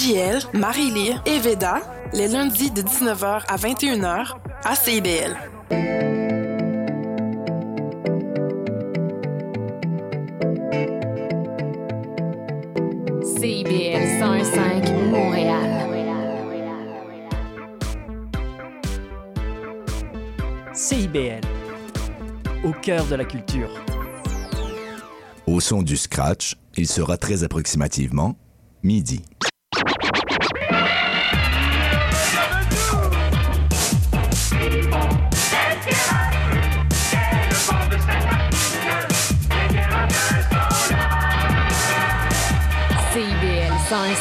JL, Marie-Lee et Veda, les lundis de 19h à 21h à CIBL. CIBL 105 Montréal. CIBL, au cœur de la culture. Au son du scratch, il sera très approximativement midi.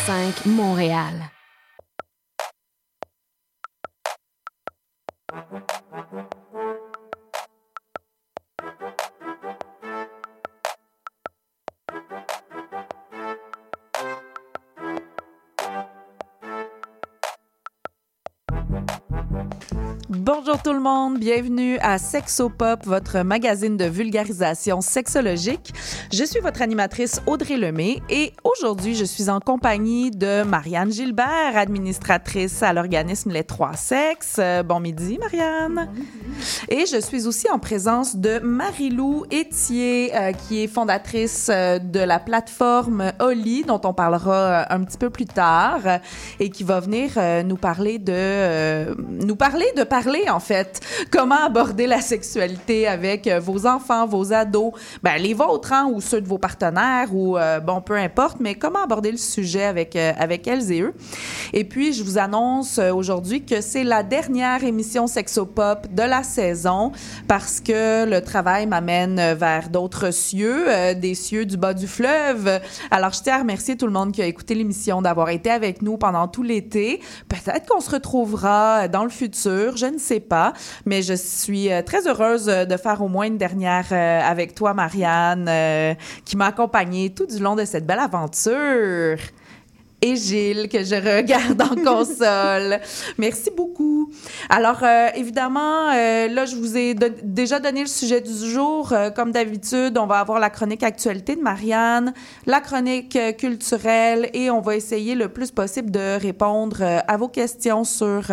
105 Montréal. Bonjour tout le monde, bienvenue à Sexopop, votre magazine de vulgarisation sexologique. Je suis votre animatrice Audrey Lemay et aujourd'hui je suis en compagnie de Marianne Gilbert, administratrice à l'organisme Les Trois Sexes. Euh, Bon midi Marianne. Et je suis aussi en présence de Marie-Lou Etier, euh, qui est fondatrice euh, de la plateforme Oli, dont on parlera euh, un petit peu plus tard, et qui va venir euh, nous parler de euh, nous parler de parler en fait. Comment aborder la sexualité avec euh, vos enfants, vos ados, ben les vôtres hein, ou ceux de vos partenaires ou euh, bon peu importe, mais comment aborder le sujet avec euh, avec elles et eux? Et puis je vous annonce aujourd'hui que c'est la dernière émission Sexopop de la saison parce que le travail m'amène vers d'autres cieux, des cieux du bas du fleuve. Alors je tiens à remercier tout le monde qui a écouté l'émission, d'avoir été avec nous pendant tout l'été. Peut-être qu'on se retrouvera dans le futur, je ne sais pas, mais je suis euh, très heureuse euh, de faire au moins une dernière euh, avec toi, Marianne, qui m'a accompagnée tout du long de cette belle aventure et Gilles que je regarde en console. Merci beaucoup. Alors euh, évidemment, euh, là je vous ai déjà donné le sujet du jour. Euh, comme d'habitude, on va avoir la chronique actualité de Marianne, la chronique culturelle et on va essayer le plus possible de répondre à vos questions sur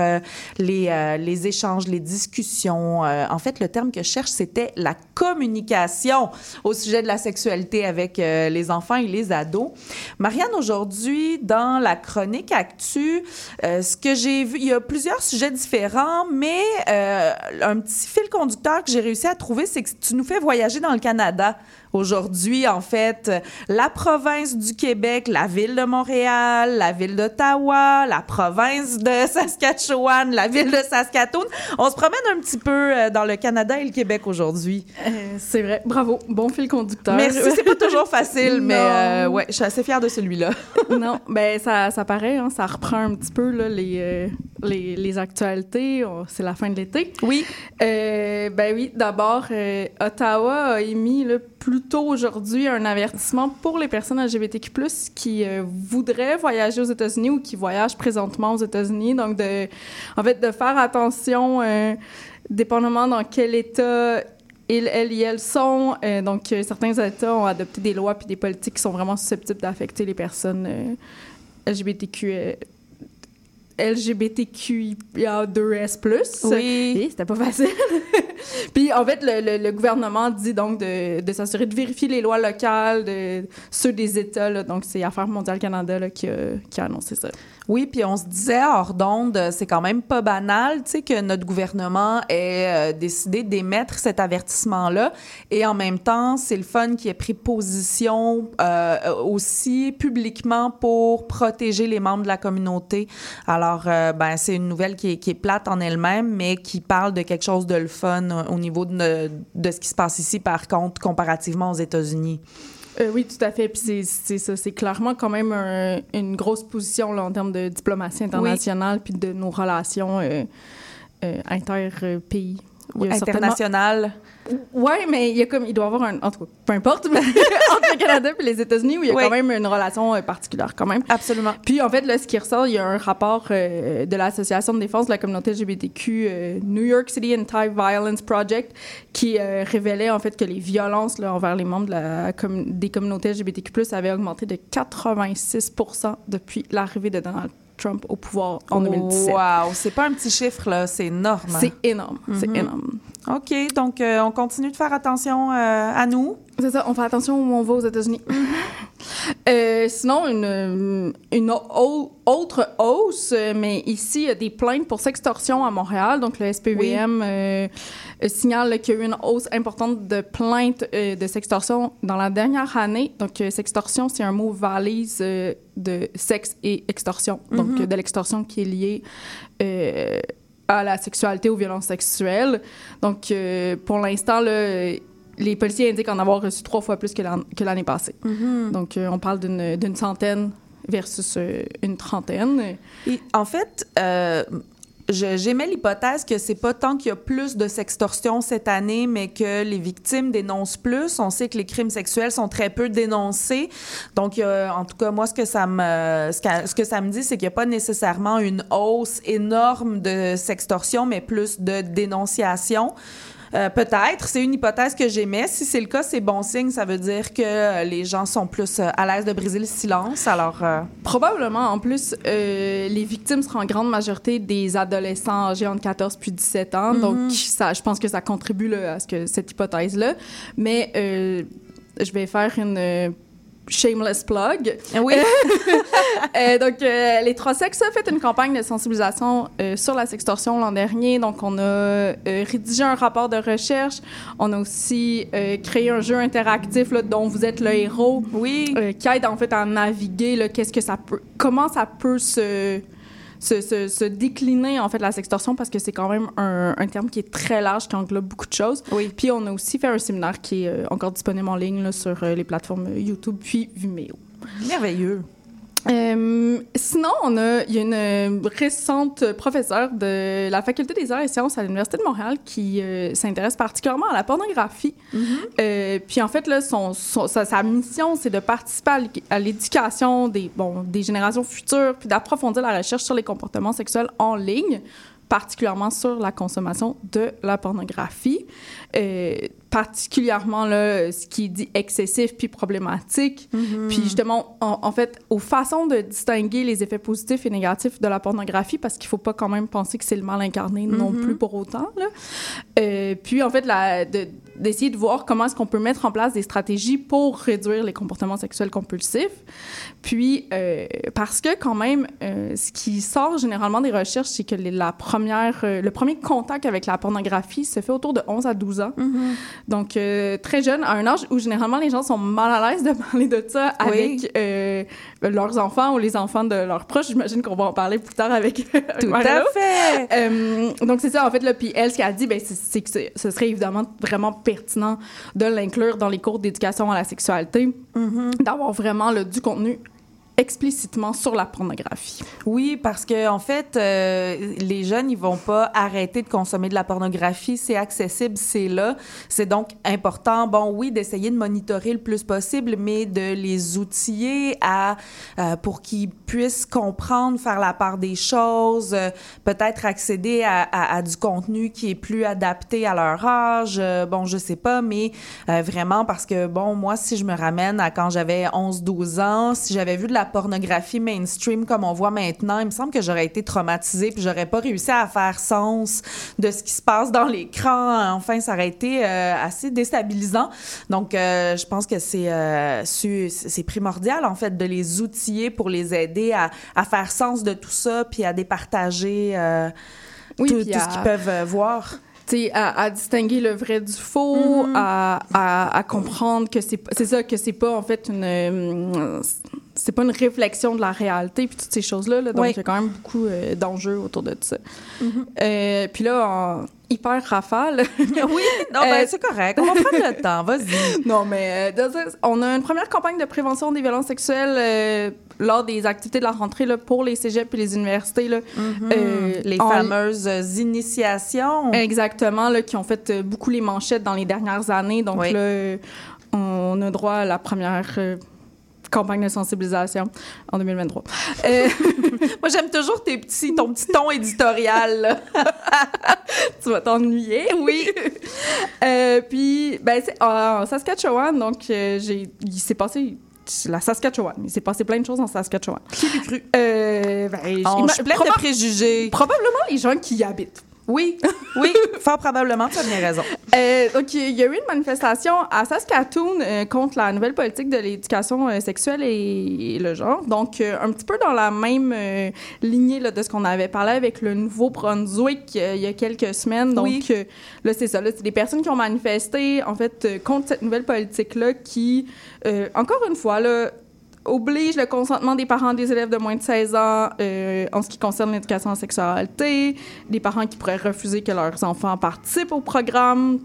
les, échanges, les discussions. En fait, le terme que je cherche, c'était la communication au sujet de la sexualité avec les enfants et les ados. Marianne, aujourd'hui, dans la chronique Actu, ce que j'ai vu, il y a plusieurs sujets différents, mais euh, un petit fil conducteur que j'ai réussi à trouver, c'est que tu nous fais voyager dans le Canada. Aujourd'hui, en fait, la province du Québec, la ville de Montréal, la ville d'Ottawa, la province de Saskatchewan, la ville de Saskatoon. On se promène un petit peu euh, dans le Canada et le Québec aujourd'hui. Euh, c'est vrai. Bravo. Bon fil conducteur. Merci, c'est pas toujours facile, mais euh, ouais, je suis assez fière de celui-là. non, ben ça, ça paraît, hein, ça reprend un petit peu là, les, euh, les, les actualités. On- C'est la fin de l'été. Oui. Ben oui, d'abord, Ottawa a émis là, plus tôt aujourd'hui un avertissement pour les personnes LGBTQ+, qui euh, voudraient voyager aux États-Unis ou qui voyagent présentement aux États-Unis. Donc, de, en fait, de faire attention, euh, dépendamment dans quel état ils, elles et elles sont. Euh, donc, certains États ont adopté des lois puis des politiques qui sont vraiment susceptibles d'affecter les personnes LGBTQ. Euh, LGBTQIA2S+. Oui. Et c'était pas facile. Puis, en fait, le, le- le gouvernement dit donc de, de s'assurer de vérifier les lois locales, de, ceux des États. là. donc, c'est Affaires mondiales Canada là, qui, a, qui a annoncé ça. Oui, puis on se disait hors d'onde, c'est quand même pas banal, tu sais, que notre gouvernement ait euh, décidé d'émettre cet avertissement-là. Et en même temps, c'est le fun qui ait pris position euh, aussi publiquement pour protéger les membres de la communauté. Alors, euh, ben, c'est une nouvelle qui est, qui est plate en elle-même, mais qui parle de quelque chose de le fun au niveau de, de ce qui se passe ici, par contre, comparativement aux États-Unis. Euh, oui, tout à fait. Puis c'est- ça. C'est clairement quand même un- une grosse position là, en termes de diplomatie internationale puis de nos relations euh, euh, inter-pays. Certainement- International. Ouais, mais il y a comme il doit y avoir un en tout cas, peu importe, mais entre le Canada et les États-Unis où il y a Oui. quand même une relation euh, particulière quand même. Absolument. Puis en fait, là, ce qui ressort, il y a un rapport euh, de l'Association de défense de la communauté LGBTQ euh, New York City Anti-Violence Project qui révélait en fait que les violences là, envers les membres de la com- des communautés LGBTQ+ avaient augmenté de 86 depuis l'arrivée de Donald Trump au pouvoir en 2017. Wow, c'est pas un petit chiffre, là, c'est énorme. C'est énorme, c'est Mhm. énorme. OK, donc euh, on continue de faire attention euh, à nous. C'est ça, on fait attention où on va aux États-Unis. Euh, sinon, une, une au- autre hausse, mais ici, il y a des plaintes pour sextorsion à Montréal. Donc, le SPVM signale qu'il y a eu une hausse importante de plaintes de sextorsion dans la dernière année. Donc, sextorsion, c'est un mot valise de sexe et extorsion. Donc, euh, de l'extorsion qui est liée à la sexualité, aux violences sexuelles. Donc, euh, pour l'instant, les policiers indiquent en avoir reçu trois fois plus que l'an- que l'année passée. Donc, euh, on parle d'une centaine versus euh, une trentaine. Et en fait, euh, j'émets l'hypothèse que c'est pas tant qu'il y a plus de sextorsion cette année, mais que les victimes dénoncent plus. On sait que les crimes sexuels sont très peu dénoncés. Donc, a- en tout cas, moi, ce que ça me, ce que ça me dit, c'est qu'il n'y a pas nécessairement une hausse énorme de sextorsion, mais plus de dénonciation. Euh, Peut-être, c'est une hypothèse que j'émets. Si c'est le cas, c'est bon signe. Ça veut dire que euh, les gens sont plus euh, à l'aise de briser le silence. Alors, euh, Probablement, en plus, euh, les victimes seront en grande majorité des adolescents âgés entre 14 puis 17 ans. Donc, ça, je pense que ça contribue là, à ce que, cette hypothèse-là. Mais je vais faire une shameless plug. oui. Euh, donc, euh, les trois sexes ont fait une campagne de sensibilisation euh, sur la sextorsion l'an dernier. Donc, on a rédigé un rapport de recherche. On a aussi créé un jeu interactif là, dont vous êtes le héros, oui. qui aide en fait à naviguer. là, Qu'est-ce que ça peut, comment ça peut se se, se, se décliner en fait la sextorsion parce que c'est quand même un, un terme qui est très large qui englobe beaucoup de choses. Oui. Puis on a aussi fait un séminaire qui est euh, encore disponible en ligne là, sur euh, les plateformes YouTube puis Vimeo. Merveilleux. Euh, sinon, on a, il y a une euh, récente professeure de la Faculté des arts et sciences à l'Université de Montréal qui euh, s'intéresse particulièrement à la pornographie. Euh, puis en fait, là, son, son- sa, sa mission, c'est de participer à l'éducation des, bon, des générations futures, puis d'approfondir la recherche sur les comportements sexuels en ligne particulièrement sur la consommation de la pornographie, Euh, particulièrement là, ce qui est dit excessif puis problématique, puis justement, en, en fait, aux façons de distinguer les effets positifs et négatifs de la pornographie, parce qu'il faut pas quand même penser que c'est le mal incarné non plus pour autant. Là. Euh, puis en fait, la- de- d'essayer de voir comment est-ce qu'on peut mettre en place des stratégies pour réduire les comportements sexuels compulsifs. Puis, euh, parce que quand même, euh, ce qui sort généralement des recherches, c'est que les- la première, euh, le premier contact avec la pornographie se fait autour de 11 à 12 ans. Donc, euh, très jeune, à un âge où généralement les gens sont mal à l'aise de parler de ça Oui. avec leurs enfants ou les enfants de leurs proches. J'imagine qu'on va en parler plus tard avec, Tout à fait. Donc, c'est ça, en fait, là, puis elle, ce qu'elle a dit, ben, c'est- que ce serait évidemment vraiment pertinent de l'inclure dans les cours d'éducation à la sexualité, d'avoir vraiment là, du contenu explicitement sur la pornographie. Oui, parce que en fait, euh, les jeunes, ils vont pas arrêter de consommer de la pornographie. C'est accessible, c'est là. C'est donc important, bon, oui, d'essayer de monitorer le plus possible, mais de les outiller à euh, pour qu'ils puissent comprendre, faire la part des choses, euh, peut-être accéder à, à- à du contenu qui est plus adapté à leur âge. Euh, bon, je sais pas, mais euh, vraiment parce que bon, moi, si je me ramène à quand j'avais 11-12 ans, si j'avais vu de la pornographie mainstream comme on voit maintenant, il me semble que j'aurais été traumatisée puis j'aurais pas réussi à faire sens de ce qui se passe dans l'écran. Enfin, ça aurait été euh, assez déstabilisant. Donc, euh, je pense que c'est euh, c'est primordial en fait de les outiller pour les aider à, à faire sens de tout ça puis à départager Oui, tout, puis tout à- ce qu'ils peuvent voir. Tu sais, à, à distinguer le vrai du faux, Mm-hmm. à, à, à comprendre que c'est c'est ça, que c'est pas en fait une. C'est pas une réflexion de la réalité puis toutes ces choses-là. là. donc, Oui. il y a quand même beaucoup euh, d'enjeux autour de ça. Mm-hmm. Euh, puis là, en hyper rafale, oui, non, ben, Euh, c'est correct. On va prendre le temps. Vas-y. Non, mais on a une première campagne de prévention des violences sexuelles lors des activités de la rentrée là, pour les cégeps et les universités. Là, Euh, Les en- fameuses initiations. Exactement, là, qui ont fait beaucoup les manchettes dans les dernières années. Donc Oui. là, on a droit à la première campagne de sensibilisation en 2023. Euh, Moi, j'aime toujours tes petits, ton petit ton éditorial. tu vas t'ennuyer. Oui. Euh, puis, ben, c'est en Saskatchewan, donc euh, j'ai, il s'est passé la Saskatchewan. Il s'est passé plein de choses en Saskatchewan. Qui l'eut cru? Euh, ben, On je pleine proba- de préjugés. probablement les gens qui y habitent. Oui, oui, fort probablement, tu as bien raison. Euh, donc, il y a eu une manifestation à Saskatoon euh, contre la nouvelle politique de l'éducation euh, sexuelle et, et le genre. Donc, euh, un petit peu dans la même euh, lignée là, de ce qu'on avait parlé avec le Nouveau-Brunswick euh, il y a quelques semaines. Donc, Oui. euh, là, c'est ça. C'est des personnes qui ont manifesté, en fait, euh, contre cette nouvelle politique-là qui, euh, encore une fois, là, oblige le consentement des parents des élèves de moins de 16 ans euh, en ce qui concerne l'éducation en sexualité, des parents qui pourraient refuser que leurs enfants participent au programme,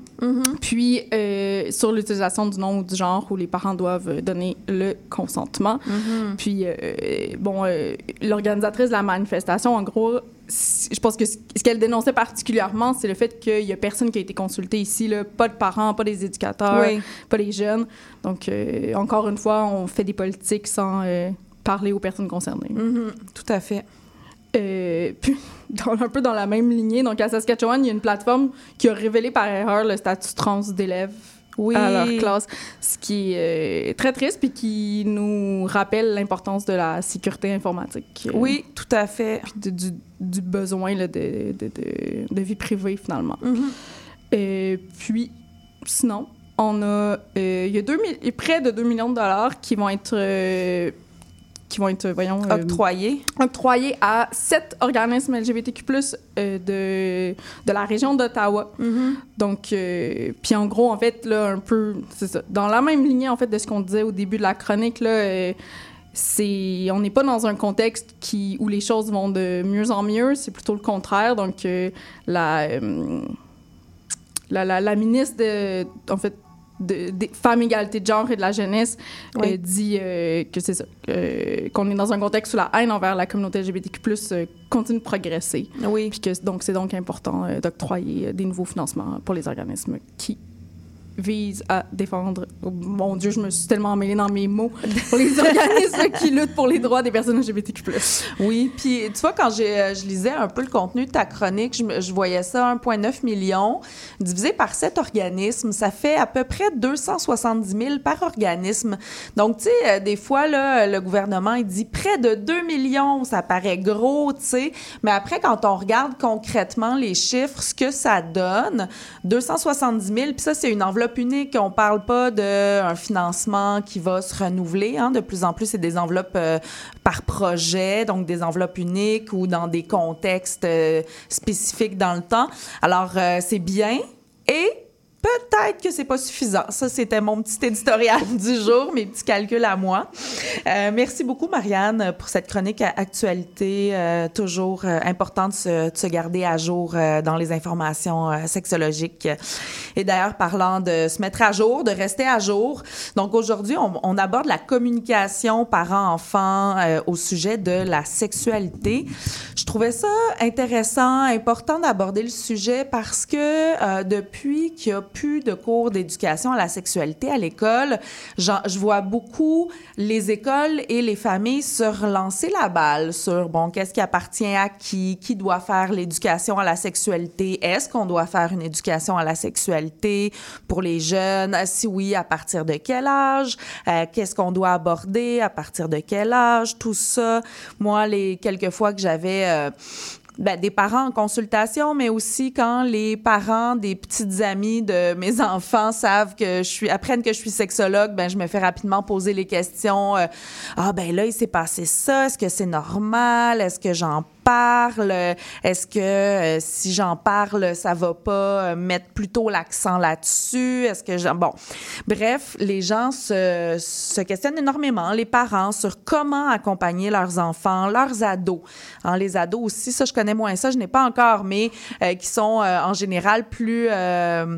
puis euh, sur l'utilisation du nom ou du genre où les parents doivent donner le consentement. Puis, euh, bon, l'organisatrice de la manifestation, en gros, je pense que ce qu'elle dénonçait particulièrement, c'est le fait qu'il y a personne qui a été consulté ici, là, pas de parents, pas des éducateurs, Oui. pas les jeunes. Donc, euh, encore une fois, on fait des politiques sans euh, parler aux personnes concernées. Mhm, Tout à fait. Euh, puis, dans, un peu dans la même lignée, donc à Saskatchewan, il y a une plateforme qui a révélé par erreur le statut trans d'élèves Oui. à leur classe, ce qui est très triste puis qui nous rappelle l'importance de la sécurité informatique. euh, Oui, tout à fait. puis de- du, du besoin là, de, de, de, de vie privée, finalement. Mhm. Euh, puis, sinon, on a, euh, il y a près de 2 millions de dollars qui vont être, qui vont être, voyons, euh, Octroyé. octroyés à sept organismes LGBTQ+, euh, de, de la région d'Ottawa. Mhm. Donc, euh, puis en gros, en fait, là, un peu, c'est ça, dans la même lignée, en fait, de ce qu'on disait au début de la chronique, là, c'est, on n'est pas dans un contexte qui, où les choses vont de mieux en mieux, c'est plutôt le contraire. Donc, euh, la, euh, la, la, la ministre de, en fait, de, des femmes, égalité de genre et de la jeunesse Oui. euh, dit euh, que c'est ça, euh, qu'on est dans un contexte où la haine envers la communauté LGBTQ+, euh, continue de progresser. Oui. Puis que donc c'est donc important d'octroyer des nouveaux financements pour les organismes qui visent à défendre. oh, mon Dieu, je me suis tellement emmêlée dans mes mots pour les organismes qui luttent pour les droits des personnes LGBTQ+. Oui, puis tu vois, quand euh, je lisais un peu le contenu de ta chronique, je, voyais ça 1,9 million divisé par sept organismes. Ça fait à peu près 270 000 par organisme. Donc, tu sais, euh, des fois, là, le gouvernement, il dit près de 2 millions. Ça paraît gros, tu sais. Mais après, quand on regarde concrètement les chiffres, ce que ça donne, 270 000, puis ça, c'est une enveloppe unique. On parle pas d'un financement qui va se renouveler. Hein. De plus en plus, c'est des enveloppes euh, par projet, donc des enveloppes uniques ou dans des contextes euh, spécifiques dans le temps. Alors, euh, c'est bien. Et peut-être que c'est pas suffisant. Ça, c'était mon petit éditorial du jour, mes petits calculs à moi. Euh, merci beaucoup, Marianne, pour cette chronique à actualité. euh, toujours euh, important de se, de se garder à jour euh, dans les informations euh, sexologiques. Et d'ailleurs, parlant de se mettre à jour, de rester à jour, donc aujourd'hui, on, on aborde la communication parents-enfants euh, au sujet de la sexualité. Je trouvais ça intéressant, important d'aborder le sujet parce que depuis qu'il n'y a plus de cours d'éducation à la sexualité à l'école, je vois beaucoup les écoles et les familles se relancer la balle sur, bon, qu'est-ce qui appartient à qui, qui doit faire l'éducation à la sexualité, est-ce qu'on doit faire une éducation à la sexualité pour les jeunes, si oui, à partir de quel âge, Euh, qu'est-ce qu'on doit aborder, à partir de quel âge, tout ça. Moi, les quelques fois que j'avais... euh, ben, des parents en consultation, mais aussi quand les parents des petites amies de mes enfants savent que je suis, apprennent que je suis sexologue, ben, je me fais rapidement poser les questions. euh, ah, ben là, il s'est passé ça. Est-ce que c'est normal? Est-ce que j'en parle? Est-ce que euh, si j'en parle, ça va pas euh, mettre plutôt l'accent là-dessus? Est-ce que j'en... Bon, bref, les gens se, se questionnent énormément, les parents, sur comment accompagner leurs enfants, leurs ados. Hein, les ados aussi, ça, je connais moins ça, je n'ai pas encore, mais euh, qui sont euh, en général plus, euh,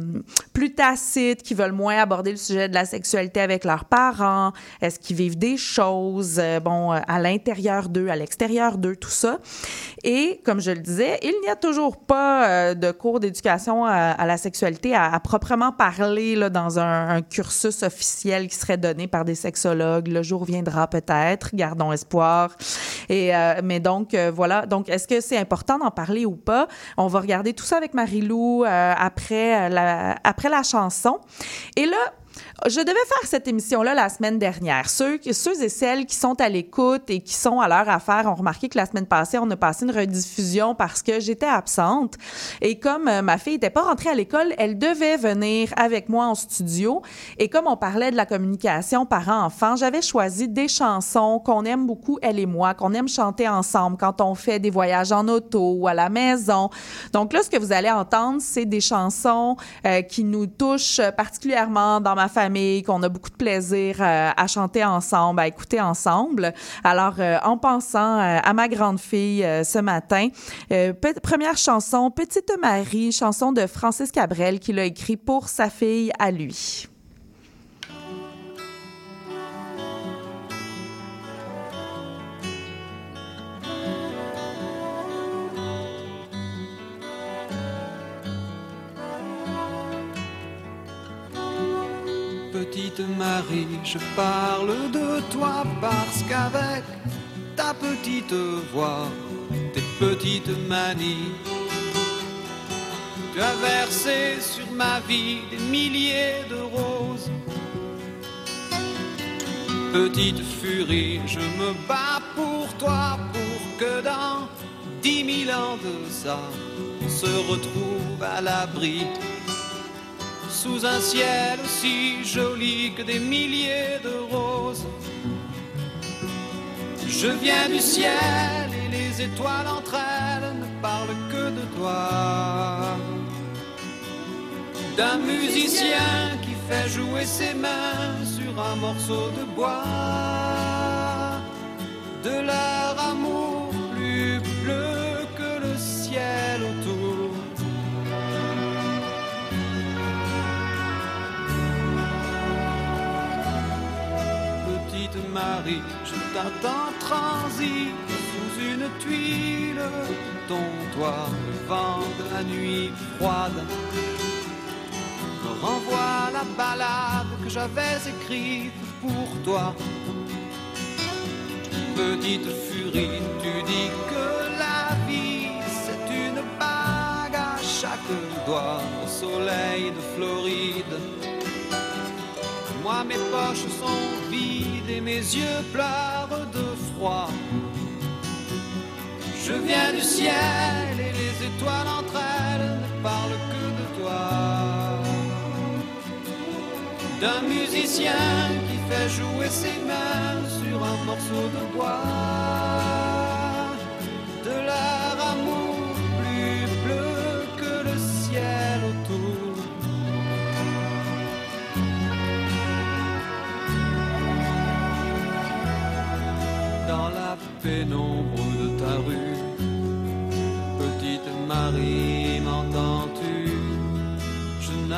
plus tacites, qui veulent moins aborder le sujet de la sexualité avec leurs parents. Est-ce qu'ils vivent des choses, euh, bon, à l'intérieur d'eux, à l'extérieur d'eux, tout ça. Et comme je le disais, il n'y a toujours pas euh, de cours d'éducation à, la sexualité à, proprement parler là, dans un, cursus officiel qui serait donné par des sexologues. Le jour viendra peut-être, gardons espoir. Et euh, mais donc euh, voilà. Donc est-ce que c'est important d'en parler ou pas? On va regarder tout ça avec Marie-Lou après la après la chanson. Et là. Je devais faire cette émission-là la semaine dernière. Ceux, et celles qui sont à l'écoute et qui sont à leur affaire ont remarqué que la semaine passée, on a passé une rediffusion parce que j'étais absente. Et comme euh, ma fille n'était pas rentrée à l'école, elle devait venir avec moi en studio. Et comme on parlait de la communication parent-enfant, j'avais choisi des chansons qu'on aime beaucoup, elle et moi, qu'on aime chanter ensemble quand on fait des voyages en auto ou à la maison. Donc là, ce que vous allez entendre, c'est des chansons euh, qui nous touchent particulièrement dans ma famille, qu'on a beaucoup de plaisir euh, à chanter ensemble, à écouter ensemble. Alors, euh, en pensant euh, à ma grande fille ce matin, première chanson, Petite Marie, chanson de Francis Cabrel qu'il a écrit pour sa fille à lui. Petite Marie, je parle de toi parce qu'avec ta petite voix, tes petites manies, tu as versé sur ma vie des milliers de roses. Petite furie, je me bats pour toi, pour que dans dix mille ans de ça, on se retrouve à l'abri sous un ciel aussi joli que des milliers de roses. Je viens du ciel et les étoiles entre elles ne parlent que de toi. D'un musicien qui fait jouer ses mains sur un morceau de bois. De leur amour Je t'attends transi sous une tuile ton toit. Le vent de la nuit froide me renvoie la balade que j'avais écrite pour toi. Petite furie, tu dis que la vie c'est une bague à chaque doigt au soleil de Floride. Moi mes poches sont vides et mes yeux pleurent de froid. Je viens du ciel et les étoiles entre elles ne parlent que de toi. D'un musicien qui fait jouer ses mains sur un morceau de bois. De leur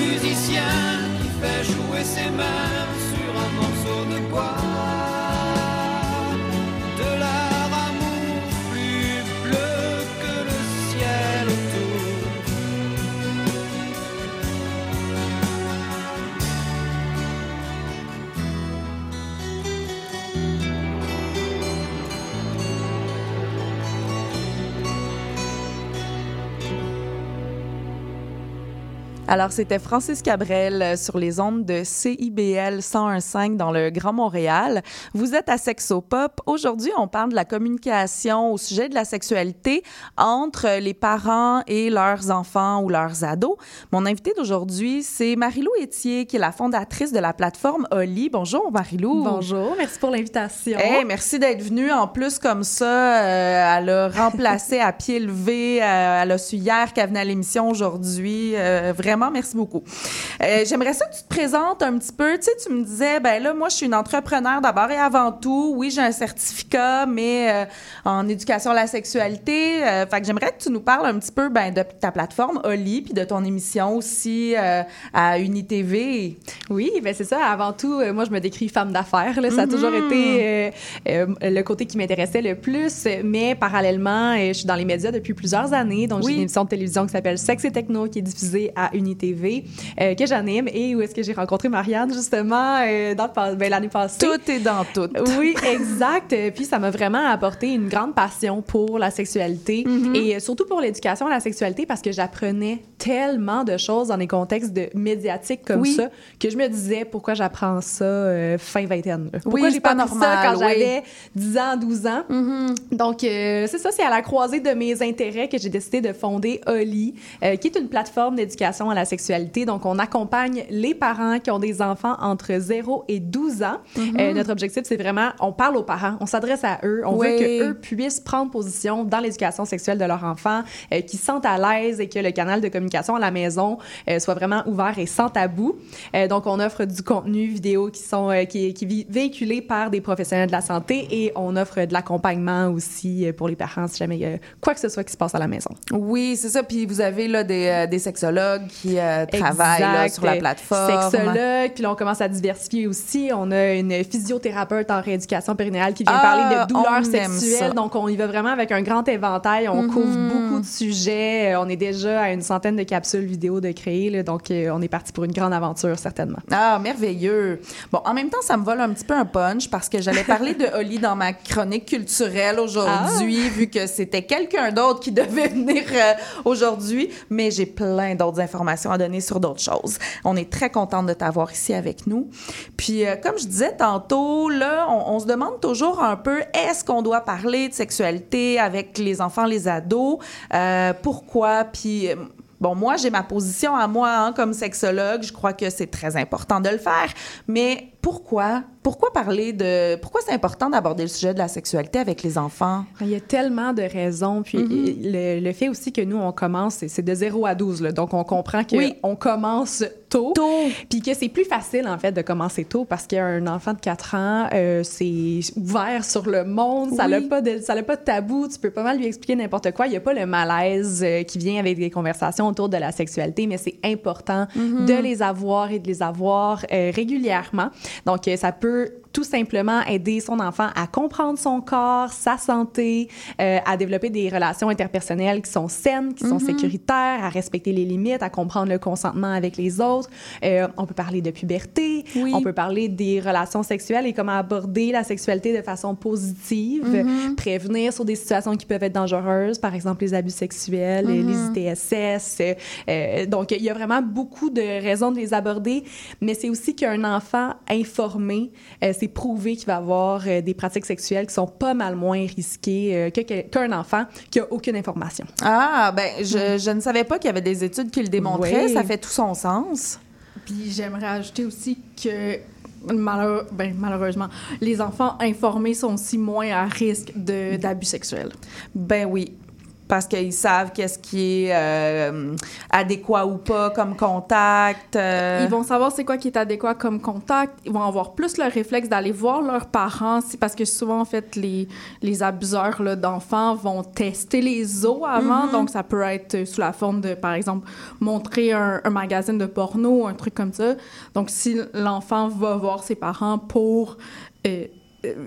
musicien qui fait jouer ses mains sur un morceau de bois. Alors, c'était Francis Cabrel euh, sur les ondes de CIBL 101.5 dans le Grand Montréal. Vous êtes à Sexopop. Aujourd'hui, on parle de la communication au sujet de la sexualité entre les parents et leurs enfants ou leurs ados. Mon invité d'aujourd'hui, c'est Marilou Etier, qui est la fondatrice de la plateforme Oli. Bonjour, Marilou. Bonjour, merci pour l'invitation. Hey, merci d'être venue. En plus, comme ça, euh, elle a remplacé à pied levé. Euh, elle a su hier qu'elle venait à l'émission aujourd'hui. Euh, vraiment, merci beaucoup. Euh, J'aimerais ça que tu te présentes un petit peu. Tu sais, tu me disais, ben là, moi, je suis une entrepreneur d'abord et avant tout. Oui, j'ai un certificat, mais euh, en éducation à la sexualité. Euh, fait que j'aimerais que tu nous parles un petit peu ben, de ta plateforme Oli, puis de ton émission aussi à UniTV. Oui, ben c'est ça. Avant tout, moi, je me décris femme d'affaires. Ça a toujours été euh, euh, le côté qui m'intéressait le plus. Mais parallèlement, je suis dans les médias depuis plusieurs années. Donc, Oui. j'ai une émission de télévision qui s'appelle Sexe et Techno qui est diffusée à UniTV, euh, que j'anime et où est-ce que j'ai rencontré Marianne, justement, euh, ben, l'année passée. Tout est dans tout. Oui, exact. Euh, Puis ça m'a vraiment apporté une grande passion pour la sexualité Mm-hmm. et euh, surtout pour l'éducation à la sexualité parce que j'apprenais tellement de choses dans des contextes de médiatiques comme Oui. ça que je me disais pourquoi j'apprends ça euh, fin vingtaine. Pourquoi Oui, j'ai pas pas appris ça normal, quand oui. j'avais 10 ans, 12 ans? Mm-hmm. Donc, c'est ça, c'est à la croisée de mes intérêts que j'ai décidé de fonder Oli, qui est une plateforme d'éducation à la sexualité. Donc, on accompagne les parents qui ont des enfants entre 0 et 12 ans. Mm-hmm. Euh, notre objectif, c'est vraiment, on parle aux parents, on s'adresse à eux, on Oui. veut que eux puissent prendre position dans l'éducation sexuelle de leur enfant, euh, qu'ils se sentent à l'aise et que le canal de communication à la maison euh, soit vraiment ouvert et sans tabou. Euh, donc, on offre du contenu vidéo qui sont qui, qui vi- véhiculé par des professionnels de la santé et on offre de l'accompagnement aussi pour les parents si jamais il y a quoi que ce soit qui se passe à la maison. Oui, c'est ça. Puis vous avez là des, des sexologues qui euh, travaillent là, sur la plateforme. Sexologue, puis là, on commence à diversifier aussi. On a une physiothérapeute en rééducation périnéale qui vient Ah, parler de douleurs sexuelles. Donc, on y va vraiment avec un grand éventail. On Mhm. couvre beaucoup de sujets. Euh, On est déjà à une centaine de capsules vidéo de créer. là. donc, euh, on est parti pour une grande aventure, certainement. Ah, merveilleux. Bon, en même temps, ça me vole un petit peu un punch parce que j'allais parler de Oli dans ma chronique culturelle aujourd'hui, Ah. vu que c'était quelqu'un d'autre qui devait venir euh, aujourd'hui. Mais j'ai plein d'autres informations à donner sur d'autres choses. On est très contente de t'avoir ici avec nous. Puis, euh, comme je disais tantôt, là, on, se demande toujours un peu est-ce qu'on doit parler de sexualité avec les enfants, les ados? Euh, Pourquoi? Puis. euh, Bon, moi, j'ai ma position à moi hein, comme sexologue. Je crois que c'est très important de le faire. Mais pourquoi? Pourquoi parler de... Pourquoi c'est important d'aborder le sujet de la sexualité avec les enfants? Il y a tellement de raisons. Puis Mm-hmm. le, le fait aussi que nous, on commence, c'est- de 0 à 12. là. donc, on comprend qu'on Oui. commence tôt. Tôt. Puis que c'est plus facile, en fait, de commencer tôt parce qu'un enfant de 4 ans, euh, c'est ouvert sur le monde. Ça n'a Oui. pas, de, ça pas de tabou. Tu peux pas mal lui expliquer n'importe quoi. Il n'y a pas le malaise euh, qui vient avec des conversations autour de la sexualité, mais c'est important Mm-hmm. de les avoir et de les avoir euh, régulièrement. Donc, euh, ça peut tout simplement aider son enfant à comprendre son corps, sa santé, euh, à développer des relations interpersonnelles qui sont saines, qui sont Mm-hmm. sécuritaires, à respecter les limites, à comprendre le consentement avec les autres. Euh, on peut parler de puberté, Oui. on peut parler des relations sexuelles et comment aborder la sexualité de façon positive, Mm-hmm. prévenir sur des situations qui peuvent être dangereuses, par exemple les abus sexuels, Mm-hmm. les ITSS. euh, donc, il y a vraiment beaucoup de raisons de les aborder, mais c'est aussi qu'un enfant informé, c'est prouvé qu'il va avoir euh, des pratiques sexuelles qui sont pas mal moins risquées euh, qu'un enfant qui a aucune information. Ah, ben, je, je ne savais pas qu'il y avait des études qui le démontraient. Oui. Ça fait tout son sens. Puis j'aimerais ajouter aussi que ben, malheureusement, les enfants informés sont aussi moins à risque de- d'abus sexuels. Ben oui. Parce qu'ils savent qu'est-ce qui est euh, adéquat ou pas comme contact. euh. Ils vont savoir c'est quoi qui est adéquat comme contact. Ils vont avoir plus le réflexe d'aller voir leurs parents. C'est parce que souvent, en fait, les, les abuseurs d'enfants vont tester les os avant. Donc, ça peut être sous la forme de, par exemple, montrer un, un magazine de porno, un truc comme ça. Donc, si l'enfant va voir ses parents pour... euh,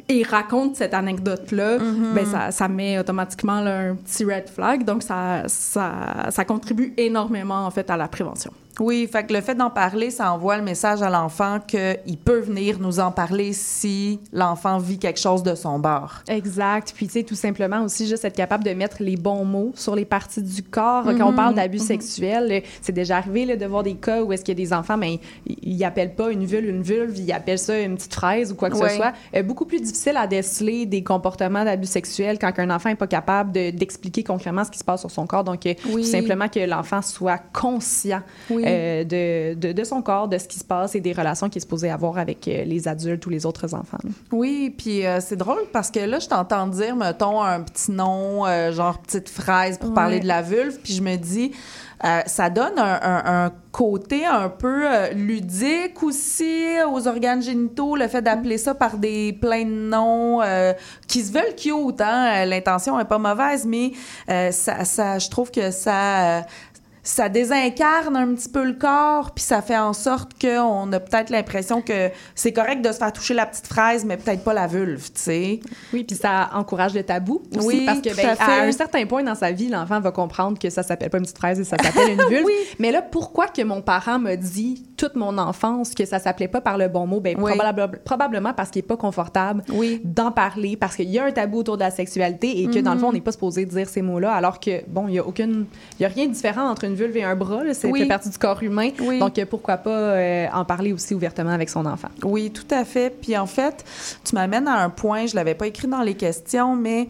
et raconte cette anecdote-là, ben ça, ça met automatiquement là, un petit red flag. Donc, ça, ça, ça contribue énormément, en fait, à la prévention. Oui, fait que le fait d'en parler, ça envoie le message à l'enfant qu'il peut venir nous en parler si l'enfant vit quelque chose de son bord. Exact. Puis, tu sais, tout simplement aussi, juste être capable de mettre les bons mots sur les parties du corps. Quand on parle d'abus sexuels, euh, c'est déjà arrivé là, de voir des cas où est-ce qu'il y a des enfants, mais ils n'appellent pas une vulve une vulve, ils appellent ça une petite fraise ou quoi que ce soit. Euh, beaucoup plus difficile à déceler des comportements d'abus sexuels quand un enfant n'est pas capable de- d'expliquer concrètement ce qui se passe sur son corps. Donc, euh, Oui. tout simplement que l'enfant soit conscient Oui. Euh, de, de, de son corps, de ce qui se passe et des relations qu'il est supposé avoir avec euh, les adultes ou les autres enfants. Oui, puis euh, c'est drôle parce que là, je t'entends dire, mettons, un petit nom, euh, genre petite fraise pour parler de la vulve, puis je me dis, euh, ça donne un, un- un côté un peu ludique aussi aux organes génitaux, le fait d'appeler ça par des pleins de noms euh, qui se veulent cute, hein? L'intention est pas mauvaise, mais euh, ça, ça, je trouve que ça... ça désincarne un petit peu le corps, puis ça fait en sorte qu'on a peut-être l'impression que c'est correct de se faire toucher la petite fraise, mais peut-être pas la vulve, tu sais. Oui, puis ça encourage le tabou aussi, Oui, parce que ben, à un certain point dans sa vie, l'enfant va comprendre que ça s'appelle pas une petite fraise et ça s'appelle une vulve. Mais là, pourquoi que mon parent m'a dit toute mon enfance que ça s'appelait pas par le bon mot? Ben Oui. probable- probablement parce qu'il est pas confortable Oui. d'en parler, parce qu'il y a un tabou autour de la sexualité et que dans le Mhm. fond, on n'est pas supposé dire ces mots-là, alors que bon, il y a aucune, il y a rien de différent entre une vulve et un bras. là. C'est Oui. fait partie du corps humain. Oui. Donc euh, pourquoi pas euh, en parler aussi ouvertement avec son enfant. Oui, tout à fait. Puis en fait, tu m'amènes à un point, je l'avais pas écrit dans les questions, mais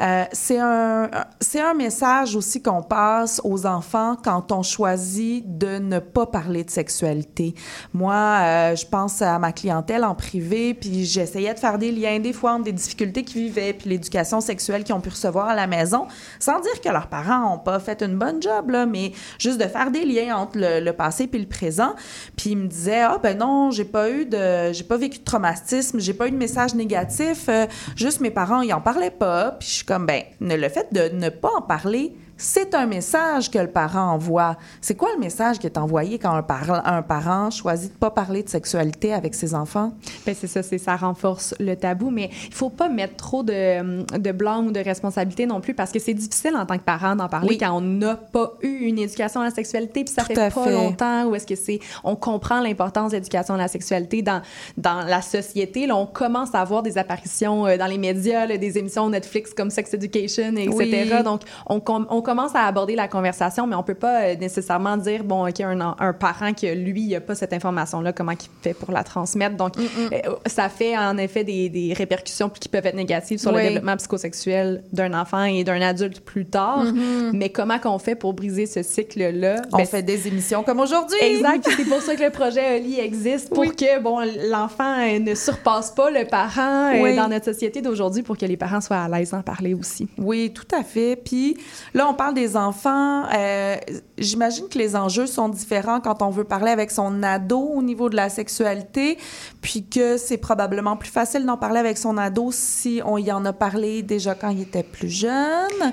euh, c'est un, c'est un message aussi qu'on passe aux enfants quand on choisit de ne pas parler de sexualité. Moi, euh, je pense à ma clientèle en privé, puis j'essayais de faire des liens des fois entre des difficultés qu'ils vivaient, puis l'éducation sexuelle qu'ils ont pu recevoir à la maison, sans dire que leurs parents ont pas fait une bonne job, là, mais juste de faire des liens entre le, passé puis le présent. Puis ils me disaient ah ben non, j'ai pas eu de j'ai pas vécu de traumatisme, j'ai pas eu de message négatif, euh, juste mes parents ils en parlaient pas. Puis je suis comme ben le fait de ne pas en parler c'est un message que le parent envoie. C'est quoi le message qui est envoyé quand un, par- un parent choisit de pas parler de sexualité avec ses enfants? Ben c'est ça, c'est ça renforce le tabou, mais il faut pas mettre trop de, de blâme ou de responsabilité non plus parce que c'est difficile en tant que parent d'en parler Oui. quand on n'a pas eu une éducation à la sexualité puis ça Tout fait pas fait. longtemps ou est-ce que c'est on comprend l'importance de l'éducation à la sexualité dans dans la société, là, on commence à avoir des apparitions euh, dans les médias, là, des émissions Netflix comme Sex Education etc. Oui. Donc on, on commence à aborder la conversation mais on peut pas euh, nécessairement dire bon OK un, un parent que lui il a pas cette information là comment il fait pour la transmettre. Donc euh, ça fait en effet des, des répercussions qui peuvent être négatives sur le développement psychosexuel d'un enfant et d'un adulte plus tard. Mais comment qu'on fait pour briser ce cycle-là? On Ben, fait des émissions comme aujourd'hui. Exact. C'est pour ça que le projet Oli existe, pour que bon l'enfant euh, ne surpasse pas le parent Oui. dans notre société d'aujourd'hui, pour que les parents soient à l'aise d'en parler aussi. Oui, tout à fait. Puis là, on parle des enfants. Euh, J'imagine que les enjeux sont différents quand on veut parler avec son ado au niveau de la sexualité, puis que c'est probablement plus facile d'en parler avec son ado si on y en a parlé déjà quand il était plus jeune.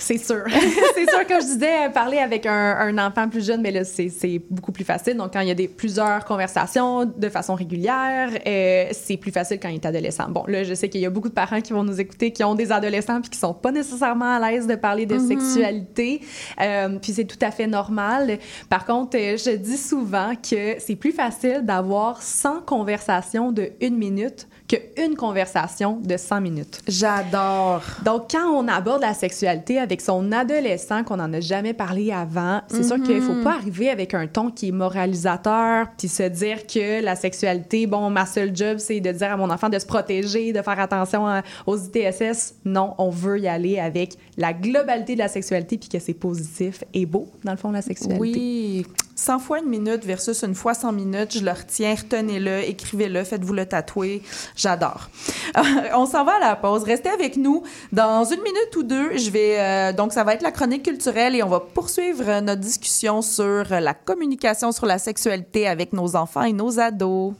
C'est sûr. c'est sûr, comme je disais, parler avec un, un enfant plus jeune, mais là, c'est beaucoup plus facile. Donc, quand il y a des, plusieurs conversations de façon régulière, euh, c'est plus facile quand il est adolescent. Bon, là, je sais qu'il y a beaucoup de parents qui vont nous écouter, qui ont des adolescents puis qui sont pas nécessairement à l'aise de parler de sexualité. Euh, puis c'est tout à fait normal. Par contre, euh, je dis souvent que c'est plus facile d'avoir 100 conversations de une minute qu'une conversation de 100 minutes. J'adore. Donc, quand on aborde la sexualité avec son adolescent qu'on n'en a jamais parlé avant, c'est sûr qu'il faut pas arriver avec un ton qui est moralisateur, puis se dire que la sexualité, bon, ma seule job, c'est de dire à mon enfant de se protéger, de faire attention à- aux ITSS. Non, on veut y aller avec la globalité de la sexualité, puis que c'est positif et beau, dans le fond, la sexualité. Oui. 100 fois une minute versus une fois 100 minutes, je le retiens, retenez-le, écrivez-le, faites-vous le tatouer. J'adore. on s'en va à la pause. Restez avec nous. Dans une minute ou deux, je vais. euh, donc, ça va être la chronique culturelle et on va poursuivre euh, notre discussion sur euh, la communication sur la sexualité avec nos enfants et nos ados.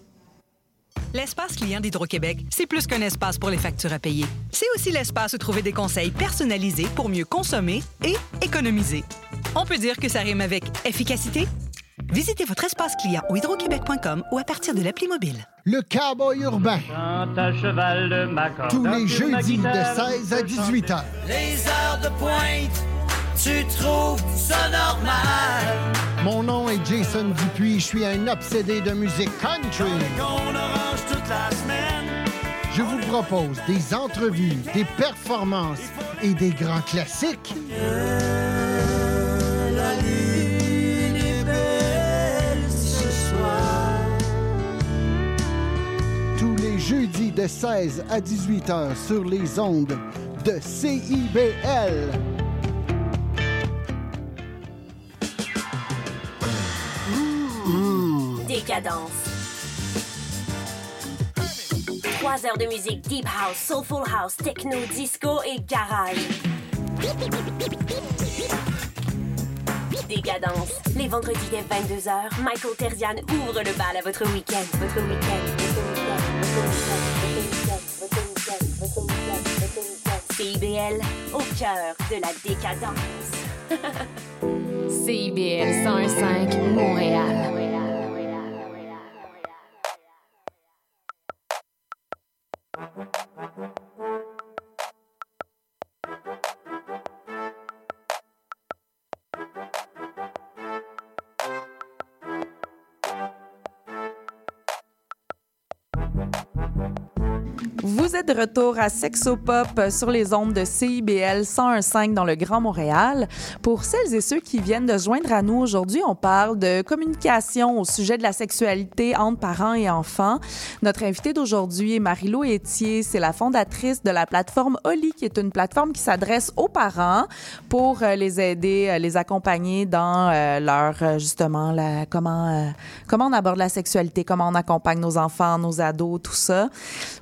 L'espace client d'Hydro-Québec, c'est plus qu'un espace pour les factures à payer. C'est aussi l'espace où trouver des conseils personnalisés pour mieux consommer et économiser. On peut dire que ça rime avec efficacité. Visitez votre espace client au hydroquebec.com ou à partir de l'appli mobile. Le cowboy urbain. Tous les jeudis de 16 à 18 heures. Les heures de pointe, Tu trouves ça normal? Mon nom est Jason Dupuis, je suis un obsédé de musique country. On orange toute la semaine. Je vous propose des entrevues, des performances et des grands classiques. La de 16 à 18 heures sur les ondes de CIBL. Décadence. Trois heures de musique deep house, soulful house, techno, disco et garage. Décadence. Les vendredis dès 22h, Michael Terzian ouvre le bal à votre week-end. Votre week-end. Votre week-end. Votre CIBL, au cœur de la décadence. CIBL 105 Montréal. Vous êtes de retour à Sexopop sur les ondes de CIBL 101.5 dans le Grand Montréal. Pour celles et ceux qui viennent de joindre à nous aujourd'hui, on parle de communication au sujet de la sexualité entre parents et enfants. Notre invitée d'aujourd'hui est Marie-Lou Etier. C'est la fondatrice de la plateforme Oli, qui est une plateforme qui s'adresse aux parents pour euh, les aider, euh, les accompagner dans euh, leur, justement, la, comment, comment on aborde la sexualité, comment on accompagne nos enfants, nos ados, tout ça.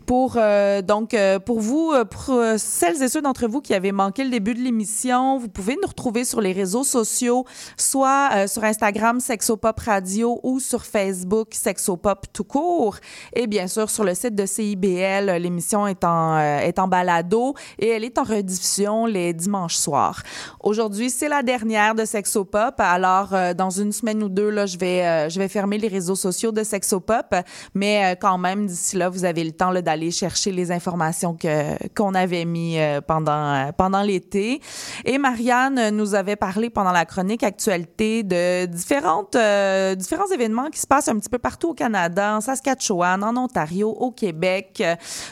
Pour donc euh, pour vous, euh, pour euh, celles et ceux d'entre vous qui avaient manqué le début de l'émission, vous pouvez nous retrouver sur les réseaux sociaux, soit euh, sur Instagram Sexopop Radio ou sur Facebook Sexopop tout court, et bien sûr sur le site de CIBL. euh, L'émission est en euh, est en balado et elle est en rediffusion les dimanches soirs. Aujourd'hui, c'est la dernière de Sexopop. Alors euh, dans une semaine ou deux là, je vais euh, je vais fermer les réseaux sociaux de Sexopop, mais euh, quand même d'ici là, vous avez le temps d'aller chercher les informations que qu'on avait mis euh, pendant euh, pendant l'été. Et Marianne nous avait parlé pendant la chronique actualité de différentes euh, différents événements qui se passent un petit peu partout au Canada, en Saskatchewan, en Ontario, au Québec.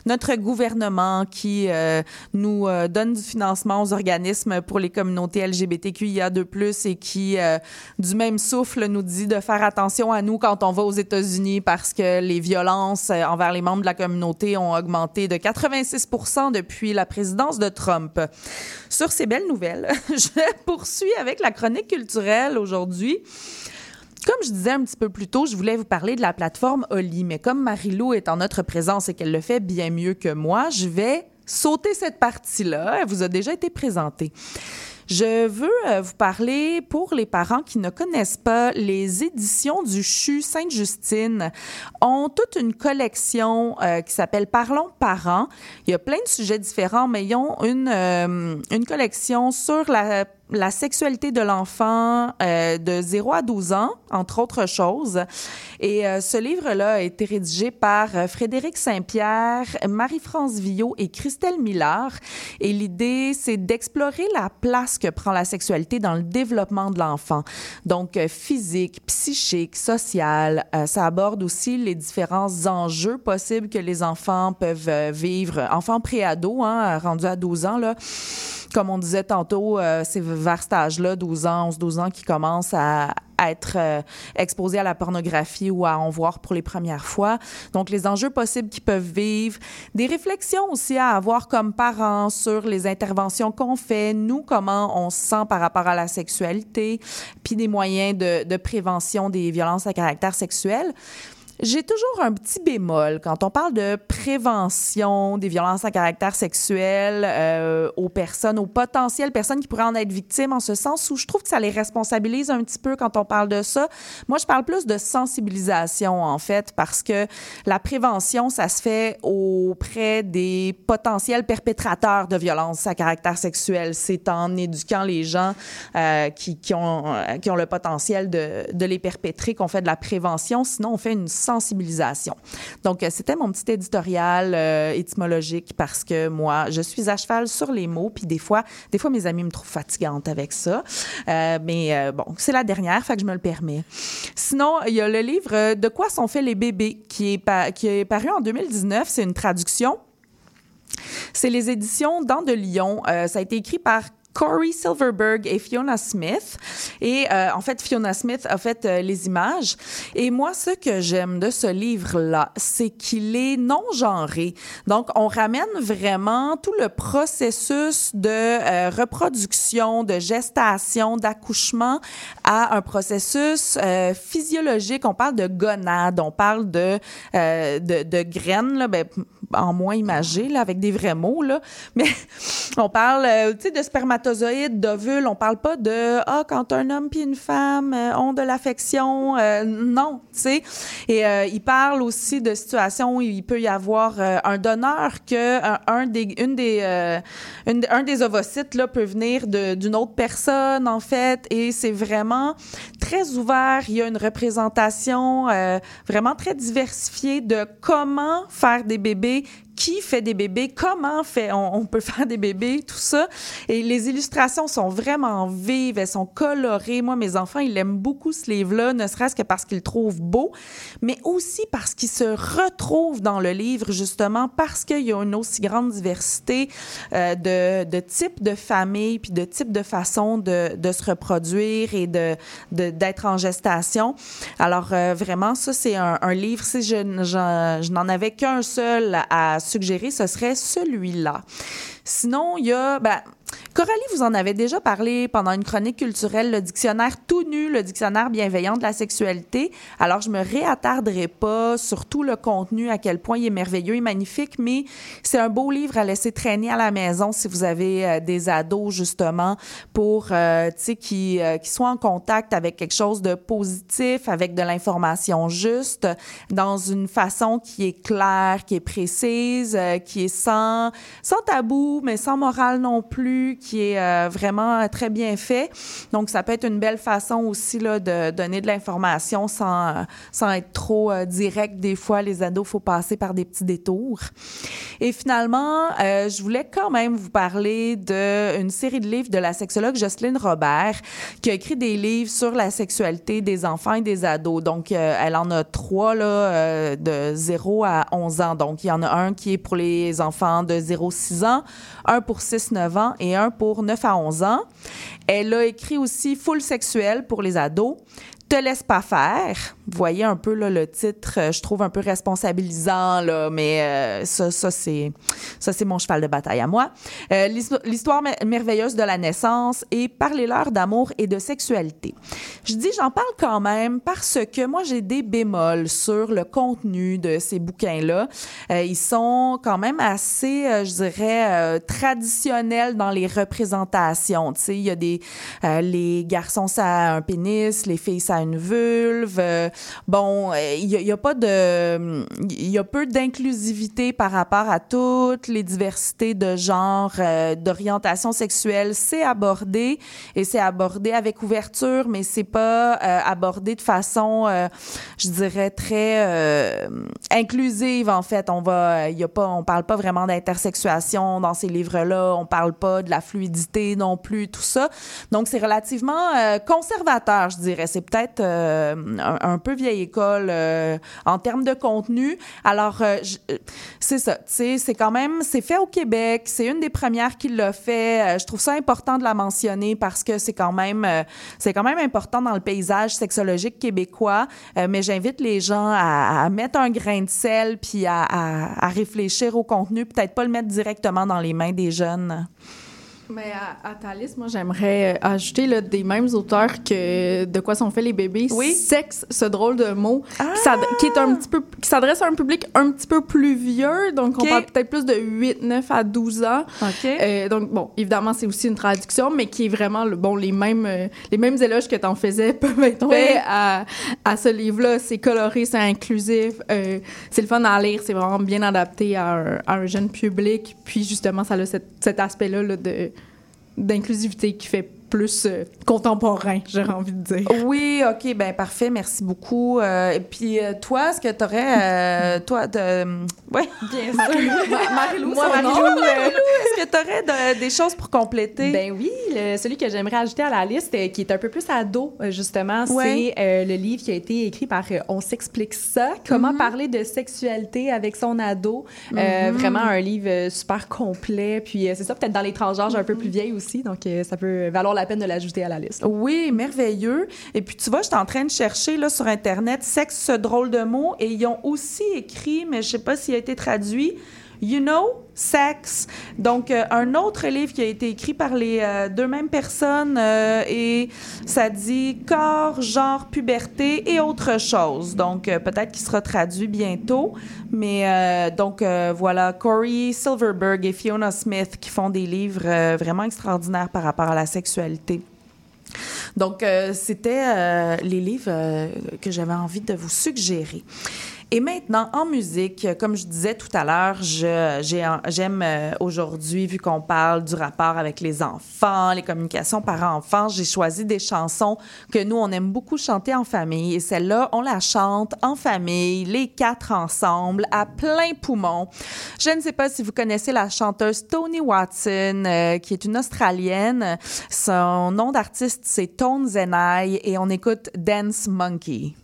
Notre gouvernement qui euh, nous euh, donne du financement aux organismes pour les communautés LGBTQIA2+ et qui euh, du même souffle nous dit de faire attention à nous quand on va aux États-Unis parce que les violences envers les membres de la communauté ont augmenté de 86% depuis la présidence de Trump. Sur ces belles nouvelles, je poursuis avec la chronique culturelle aujourd'hui. Comme je disais un petit peu plus tôt, je voulais vous parler de la plateforme Oli, mais comme Marie-Lou est en notre présence et qu'elle le fait bien mieux que moi, je vais sauter cette partie-là. Elle vous a déjà été présentée. Je veux euh, vous parler pour les parents qui ne connaissent pas les éditions du CHU Sainte-Justine ont toute une collection euh, qui s'appelle Parlons parents. Il y a plein de sujets différents, mais ils ont une, euh, une collection sur la la sexualité de l'enfant euh, de 0 à 12 ans, entre autres choses. Et euh, ce livre-là a été rédigé par euh, Frédéric Saint-Pierre, Marie-France Villot et Christelle Millard. Et l'idée, c'est d'explorer la place que prend la sexualité dans le développement de l'enfant. Donc, euh, physique, psychique, social. Euh, ça aborde aussi les différents enjeux possibles que les enfants peuvent vivre. Enfants pré-ados, hein, rendus à 12 ans, là comme on disait tantôt, euh, c'est vers cet âge-là, 12 ans, 11-12 ans, qui commencent à, être euh, exposés à la pornographie ou à en voir pour les premières fois. Donc, les enjeux possibles qu'ils peuvent vivre, des réflexions aussi à avoir comme parents sur les interventions qu'on fait, nous, comment on se sent par rapport à la sexualité, puis des moyens de, de prévention des violences à caractère sexuel. J'ai toujours un petit bémol quand on parle de prévention des violences à caractère sexuel euh, aux personnes, aux potentielles personnes qui pourraient en être victimes, en ce sens où je trouve que ça les responsabilise un petit peu quand on parle de ça. Moi, je parle plus de sensibilisation, en fait, parce que la prévention, ça se fait auprès des potentiels perpétrateurs de violences à caractère sexuel. C'est en éduquant les gens euh, qui, qui, ont, euh, qui ont le potentiel de, de les perpétrer qu'on fait de la prévention. Sinon, on fait une sensibilisation. Donc, euh, c'était mon petit éditorial euh, étymologique parce que moi, je suis à cheval sur les mots, puis des fois, des fois, mes amis me trouvent fatigante avec ça. Euh, mais euh, bon, c'est la dernière, fait que je me le permets. Sinon, il y a le livre De quoi sont faits les bébés qui est, paru en 2019. C'est une traduction. C'est les éditions Dans de Lyon. Ça a été écrit par Corey Silverberg et Fiona Smith. Et euh, en fait, Fiona Smith a fait euh, les images. Et moi, ce que j'aime de ce livre-là, c'est qu'il est non genré. Donc, on ramène vraiment tout le processus de euh, reproduction, de gestation, d'accouchement à un processus physiologique. On parle de gonade, on parle de, de, graines, là, ben, en moins imagé, avec des vrais mots, là. Mais on parle, de spermatozoïdes, d'ovules. On parle pas de, ah, quand un homme puis une femme euh, ont de l'affection. Euh, non, tu sais. Et euh, il parle aussi de situations où il peut y avoir euh, un donneur que un, des, une des, un des ovocytes, là, peut venir d'une autre personne, en fait. Et c'est vraiment très ouvert. Il y a une représentation vraiment très diversifiée de comment faire des bébés qui fait des bébés, comment fait on, peut faire des bébés, tout ça. Et les illustrations sont vraiment vives, elles sont colorées. Moi, mes enfants, ils aiment beaucoup ce livre-là, ne serait-ce que parce qu'ils le trouvent beau, mais aussi parce qu'ils se retrouvent dans le livre, justement, parce qu'il y a une aussi grande diversité euh, de, types de familles, puis de types de façons de, se reproduire et de d'être en gestation. Alors, euh, vraiment, ça, c'est un, livre, si je n'en avais qu'un seul à suggérer, ce serait celui-là. Sinon, il y a... Ben, Coralie, vous en avez déjà parlé pendant une chronique culturelle, le dictionnaire tout nu, le dictionnaire bienveillant de la sexualité. Alors, je me réattarderai pas sur tout le contenu, à quel point il est merveilleux et magnifique, mais c'est un beau livre à laisser traîner à la maison si vous avez euh, des ados, justement, pour, euh, tu sais, qui, euh, qui soient en contact avec quelque chose de positif, avec de l'information juste, dans une façon qui est claire, qui est précise, euh, qui est sans, sans tabou, mais sans morale non plus, qui est euh, vraiment très bien fait. Donc, ça peut être une belle façon aussi là, de donner de l'information sans, euh, sans être trop euh, direct. Des fois, les ados, faut passer par des petits détours. Et finalement, je voulais quand même vous parler d'une série de livres de la sexologue Jocelyne Robert, qui a écrit des livres sur la sexualité des enfants et des ados. Donc, elle en a trois, là, de 0 à 11 ans. Donc, il y en a un qui est pour les enfants de 0-6 ans, un pour 6-9 ans et un pour 9 à 11 ans. Elle a écrit aussi Full sexuel pour les ados. Te laisse pas faire. Vous voyez un peu là, le titre, euh, je trouve un peu responsabilisant, là, mais euh, ça, ça c'est ça c'est mon cheval de bataille à moi. Euh, l'histo- L'histoire mer- merveilleuse de la naissance et parlez-leur d'amour et de sexualité. Je dis j'en parle quand même parce que moi j'ai des bémols sur le contenu de ces bouquins-là. Euh, ils sont quand même assez, je dirais, traditionnels dans les représentations. Tu sais, il y a des les garçons ça a un pénis, les filles ça a une vulve. Euh, bon, euh, il y, a- il y a pas de, il y a peu d'inclusivité par rapport à toutes les diversités de genre, euh, d'orientation sexuelle. C'est abordé et c'est abordé avec ouverture, mais c'est pas euh, abordé de façon, euh, je dirais très euh, inclusive en fait. On va, il y a pas, on parle pas vraiment d'intersexuation dans ces livres-là. On parle pas de la fluidité non plus, tout ça. Donc c'est relativement euh, conservateur, je dirais. C'est peut-être euh, un, un peu vieille école euh, en termes de contenu. Alors euh, euh, c'est ça. Tu sais, c'est quand même, c'est fait au Québec. C'est une des premières qui l'a fait. Je trouve ça important de la mentionner parce que c'est quand même, c'est quand même important dans le paysage sexologique québécois. Mais j'invite les gens à, mettre un grain de sel puis à réfléchir au contenu, peut-être pas le mettre directement dans les mains des jeunes. Mais à, à ta liste, moi, j'aimerais euh, ajouter là, des mêmes auteurs que De quoi sont faits les bébés. Oui. Sexe, ce drôle de mot, qui qui est un petit peu, qui s'adresse à un public un petit peu plus vieux. Donc, on parle peut-être plus de 8, 9 à 12 ans. OK. Euh, donc, bon, évidemment, c'est aussi une traduction, mais qui est vraiment, le, bon, les mêmes, euh, les mêmes éloges que t'en faisais peuvent être faits à, à ce livre-là. C'est coloré, c'est inclusif, euh, c'est le fun à lire, c'est vraiment bien adapté à un, à un jeune public. Puis, justement, ça a cet, cet aspect-là là, de d'inclusivité qui fait plus euh, contemporain, j'aurais envie de dire. Oui, OK, ben parfait, merci beaucoup. Euh, et puis euh, toi, est-ce que tu aurais toi de ouais, Bien sûr. Marie-Lou, Moi, euh, Marie-Lou, est-ce que tu aurais des choses pour compléter? Ben oui, le- celui que j'aimerais ajouter à la liste, qui est un peu plus ado, justement, Ouais. c'est euh, le livre qui a été écrit par euh, On s'explique ça, comment Mhm. parler de sexualité avec son ado. Euh, Mhm. Vraiment un livre super complet. Puis euh, c'est ça, peut-être dans les transgenres un peu plus vieilles aussi, donc euh, ça peut valoir la peine de l'ajouter à la liste. Oui, merveilleux. Et puis tu vois, je suis en train de chercher là sur internet sexe ce drôle de mot et ils ont aussi écrit, mais je sais pas s'il a été traduit. You know, sex. Donc, euh, un autre livre qui a été écrit par les euh, deux mêmes personnes euh, et ça dit corps, genre, puberté et autre chose. Donc, peut-être qu'il sera traduit bientôt. Mais donc, voilà, Corey Silverberg et Fiona Smith qui font des livres vraiment extraordinaires par rapport à la sexualité. Donc, c'était les livres que j'avais envie de vous suggérer. Et maintenant, en musique, comme je disais tout à l'heure, j'aime euh, aujourd'hui, vu qu'on parle du rapport avec les enfants, les communications parents-enfants, j'ai choisi des chansons que nous, on aime beaucoup chanter en famille. Et celle-là, on la chante en famille, les quatre ensemble, à plein poumon. Je ne sais pas si vous connaissez la chanteuse Tony Watson, euh, qui est une Australienne. Son nom d'artiste, c'est Tone Zenai, et on écoute Dance Monkey.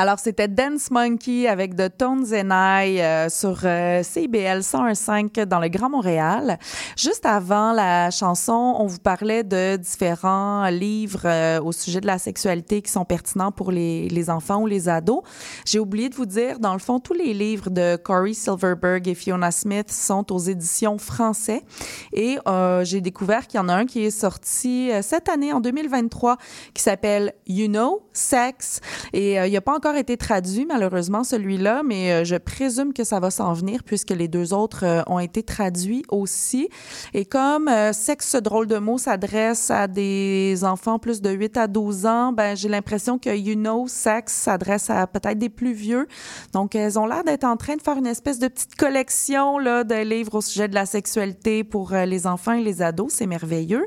Alors, c'était Dance Monkey avec The Tones and I euh, sur euh, CIBL 101.5 dans le Grand Montréal. Juste avant la chanson, on vous parlait de différents livres euh, au sujet de la sexualité qui sont pertinents pour les, les enfants ou les ados. J'ai oublié de vous dire, dans le fond, tous les livres de Corey Silverberg et Fiona Smith sont aux éditions français. Et euh, j'ai découvert qu'il y en a un qui est sorti euh, cette année, en 2023, qui s'appelle You Know, Sex. Et euh, il n'a pas encore été traduit, malheureusement, celui-là, mais euh, je présume que ça va s'en venir puisque les deux autres euh, ont été traduits aussi. Et comme euh, Sexe, ce drôle de mot s'adresse à des enfants plus de 8 à 12 ans, ben, j'ai l'impression que You Know, Sex s'adresse à peut-être des plus vieux. Donc, elles ont l'air d'être en train de faire une espèce de petite collection là, de livres au sujet de la sexualité pour les enfants et les ados. C'est merveilleux.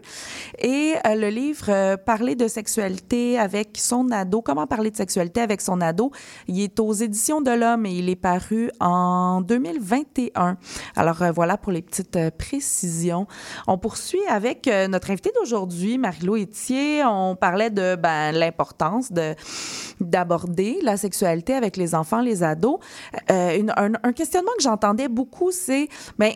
Et le livre Parler de sexualité avec son ado, comment parler de sexualité avec son ado, il est aux éditions de l'Homme et il est paru en 2021. Alors euh, voilà pour les petites euh, précisions. On poursuit avec euh, notre invité d'aujourd'hui, Marie-Lou Etier. On parlait de ben, l'importance de d'aborder la sexualité avec les enfants, les ados. Un, questionnement que j'entendais beaucoup, c'est ben,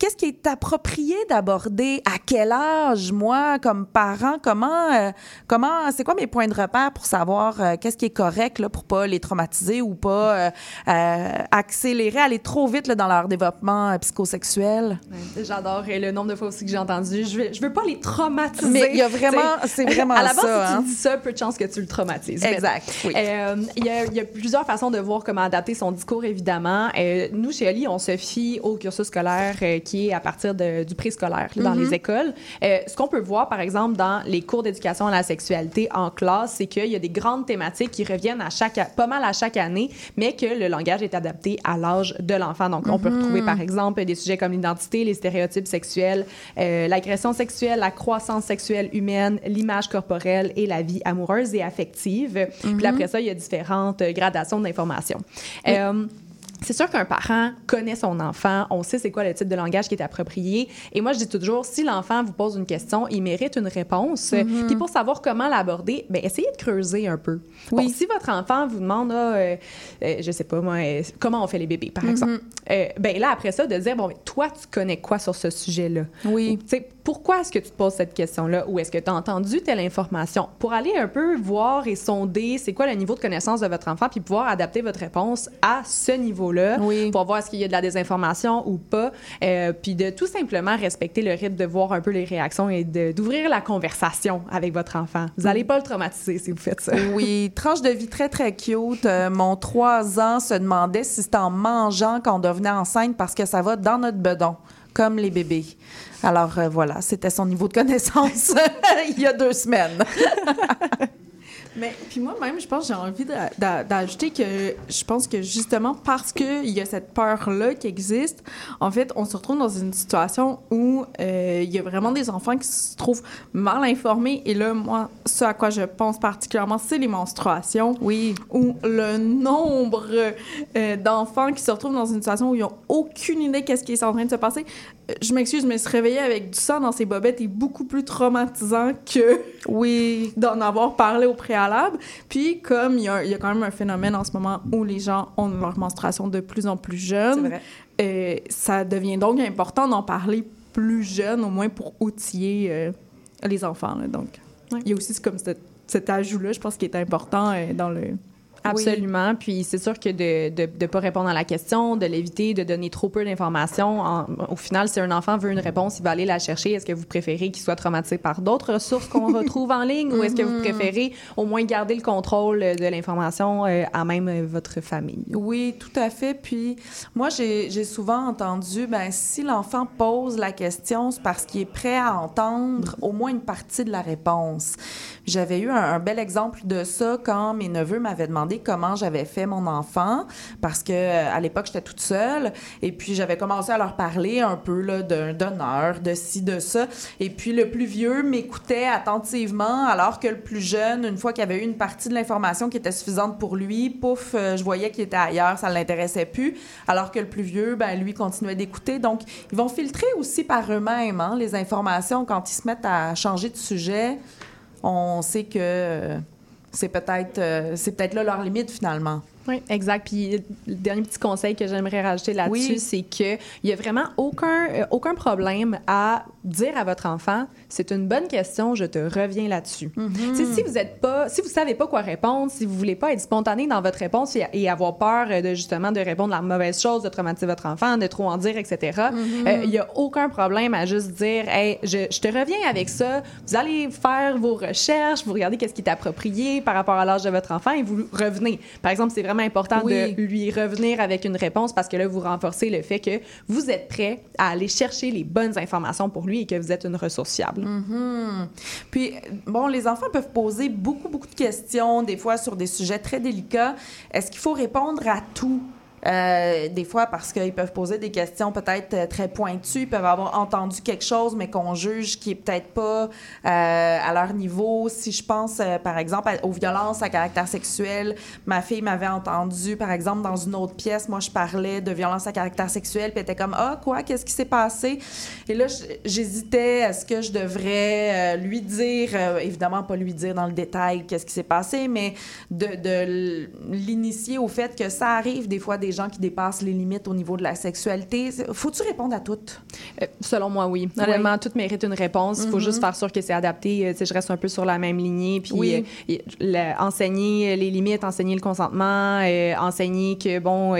qu'est-ce qui est approprié d'aborder? À quel âge moi comme parent? Comment euh, comment c'est quoi mes points de repère pour savoir euh, qu'est-ce qui est correct là pour pas les traumatiser ou pas euh, accélérer aller trop vite là, dans leur développement psychosexuel? Ouais, J'adore le nombre de fois aussi que j'ai entendu. Je veux, je veux pas les traumatiser. Mais il y a vraiment- c'est vraiment À la base, ça, si hein. tu dis ça, peu de chances que tu le traumatises. Exact, oui. Il y, a- il y a plusieurs façons de voir comment adapter son discours, évidemment. Nous, chez Ali, on se fie au cursus scolaire qui est à partir de- du préscolaire dans Mhm. les écoles. Euh, ce qu'on peut voir, par exemple, dans les cours d'éducation à la sexualité en classe, c'est qu'il y a des grandes thématiques qui reviennent à chaque, pas mal à chaque année, mais que le langage est adapté à l'âge de l'enfant. Donc, on peut Mhm. retrouver, par exemple, des sujets comme l'identité, les stéréotypes sexuels, euh, l'agression sexuelle, la croissance sexuelle humaine, l'image corporelle et la vie amoureuse et affective. Puis Mhm. après ça, il y a différentes euh, gradations d'informations. Euh, c'est sûr qu'un parent connaît son enfant, on sait c'est quoi le type de langage qui est approprié. Et moi, je dis toujours, si l'enfant vous pose une question, il mérite une réponse. Mhm. Puis pour savoir comment l'aborder, ben essayez de creuser un peu. Bon, si votre enfant vous demande, ah, euh, euh, je sais pas moi, euh, comment on fait les bébés, par Mhm. exemple, ben là après ça, de dire, bon, mais toi, tu connais quoi sur ce sujet-là? Oui. Pourquoi est-ce que tu te poses cette question-là? Ou est-ce que tu as entendu telle information? Pour aller un peu voir et sonder c'est quoi le niveau de connaissance de votre enfant puis pouvoir adapter votre réponse à ce niveau-là pour voir est-ce qu'il y a de la désinformation ou pas Euh, puis de tout simplement respecter le rythme de voir un peu les réactions et d'ouvrir la conversation avec votre enfant. Vous n'allez pas le traumatiser si vous faites ça. Oui, tranche de vie très, très cute. Euh, mon 3 ans se demandait si c'était en mangeant qu'on devenait enceinte parce que ça va dans notre bedon, comme les bébés. Alors euh, voilà, c'était son niveau de connaissance il y a deux semaines. Mais puis moi-même, je pense que j'ai envie d'a- d'a- d'ajouter que je pense que justement parce qu'il y a cette peur-là qui existe, en fait, on se retrouve dans une situation où euh, il y a vraiment des enfants qui se trouvent mal informés. Et là, moi, ce à quoi je pense particulièrement, c'est les menstruations. Oui. Où le nombre euh, d'enfants qui se retrouvent dans une situation où ils n'ont aucune idée qu'est-ce qui est en train de se passer. Je m'excuse, mais se réveiller avec du sang dans ses bobettes est beaucoup plus traumatisant que oui d'en avoir parlé au préalable. Puis comme il y, a, il y a quand même un phénomène en ce moment où les gens ont leur menstruation de plus en plus jeune, euh, ça devient donc important d'en parler plus jeune, au moins pour outiller euh, les enfants. là. Donc, il y a aussi comme cet, cet ajout-là, je pense, qui est important euh, dans le... Absolument. Puis c'est sûr que de ne pas répondre à la question, de l'éviter, de donner trop peu d'informations, au final, si un enfant veut une réponse, il va aller la chercher. Est-ce que vous préférez qu'il soit traumatisé par d'autres ressources qu'on retrouve en ligne ou est-ce que vous Mhm. préférez au moins garder le contrôle de l'information euh, à même euh, votre famille? Oui, tout à fait. Puis moi, j'ai j'ai souvent entendu, ben si l'enfant pose la question, c'est parce qu'il est prêt à entendre au moins une partie de la réponse. J'avais eu un, un bel exemple de ça quand mes neveux m'avaient demandé comment j'avais fait mon enfant, parce que euh, à l'époque j'étais toute seule, et puis j'avais commencé à leur parler un peu là d'un donneur, de ci, de ça, et puis le plus vieux m'écoutait attentivement, alors que le plus jeune, une fois qu'il avait eu une partie de l'information qui était suffisante pour lui, pouf, euh, je voyais qu'il était ailleurs, ça ne l'intéressait plus, alors que le plus vieux, ben lui continuait d'écouter. Donc ils vont filtrer aussi par eux-mêmes hein, les informations quand ils se mettent à changer de sujet. On sait que euh, c'est peut-être euh, c'est peut-être là leur limite finalement. Oui, exact. Puis le dernier petit conseil que j'aimerais rajouter là-dessus, Oui. c'est qu'il n'y a vraiment aucun, euh, aucun problème à dire à votre enfant c'est une bonne question, je te reviens là-dessus. Sais, Si vous êtes pas, si vous savez pas quoi répondre, si vous voulez pas être spontané dans votre réponse et, et avoir peur euh, de justement de répondre la mauvaise chose, de traumatiser votre enfant, de trop en dire, etc. euh, Il y a aucun problème à juste dire hey, je, je te reviens avec ça. Vous allez faire vos recherches, vous regardez qu'est-ce qui est approprié par rapport à l'âge de votre enfant et vous revenez. Par exemple, c'est vraiment important Oui. de lui revenir avec une réponse parce que là, vous renforcez le fait que vous êtes prêt à aller chercher les bonnes informations pour lui et que vous êtes une ressource fiable. Mhm. Puis, bon, les enfants peuvent poser beaucoup, beaucoup de questions, des fois sur des sujets très délicats. Est-ce qu'il faut répondre à tout? Euh, des fois, parce qu'ils peuvent poser des questions peut-être euh, très pointues, ils peuvent avoir entendu quelque chose, mais qu'on juge qui est peut-être pas euh, à leur niveau. Si je pense, euh, par exemple, à- aux violences à caractère sexuel, ma fille m'avait entendu, par exemple, dans une autre pièce, moi, je parlais de violence à caractère sexuel, puis elle était comme, ah, quoi, qu'est-ce qui s'est passé? Et là, j'hésitais, est-ce que je devrais euh, lui dire, évidemment pas lui dire dans le détail qu'est-ce qui s'est passé, mais de, de l'initier au fait que ça arrive des fois des gens qui dépassent les limites au niveau de la sexualité. Faut-tu répondre à toutes? Euh, selon moi, oui. Honnêtement, tout mérite une réponse. Il faut Mhm. juste faire sûr que c'est adapté. Euh, tu sais, je reste un peu sur la même lignée. Puis Oui. euh, le- enseigner les limites, enseigner le consentement, euh, enseigner que, bon,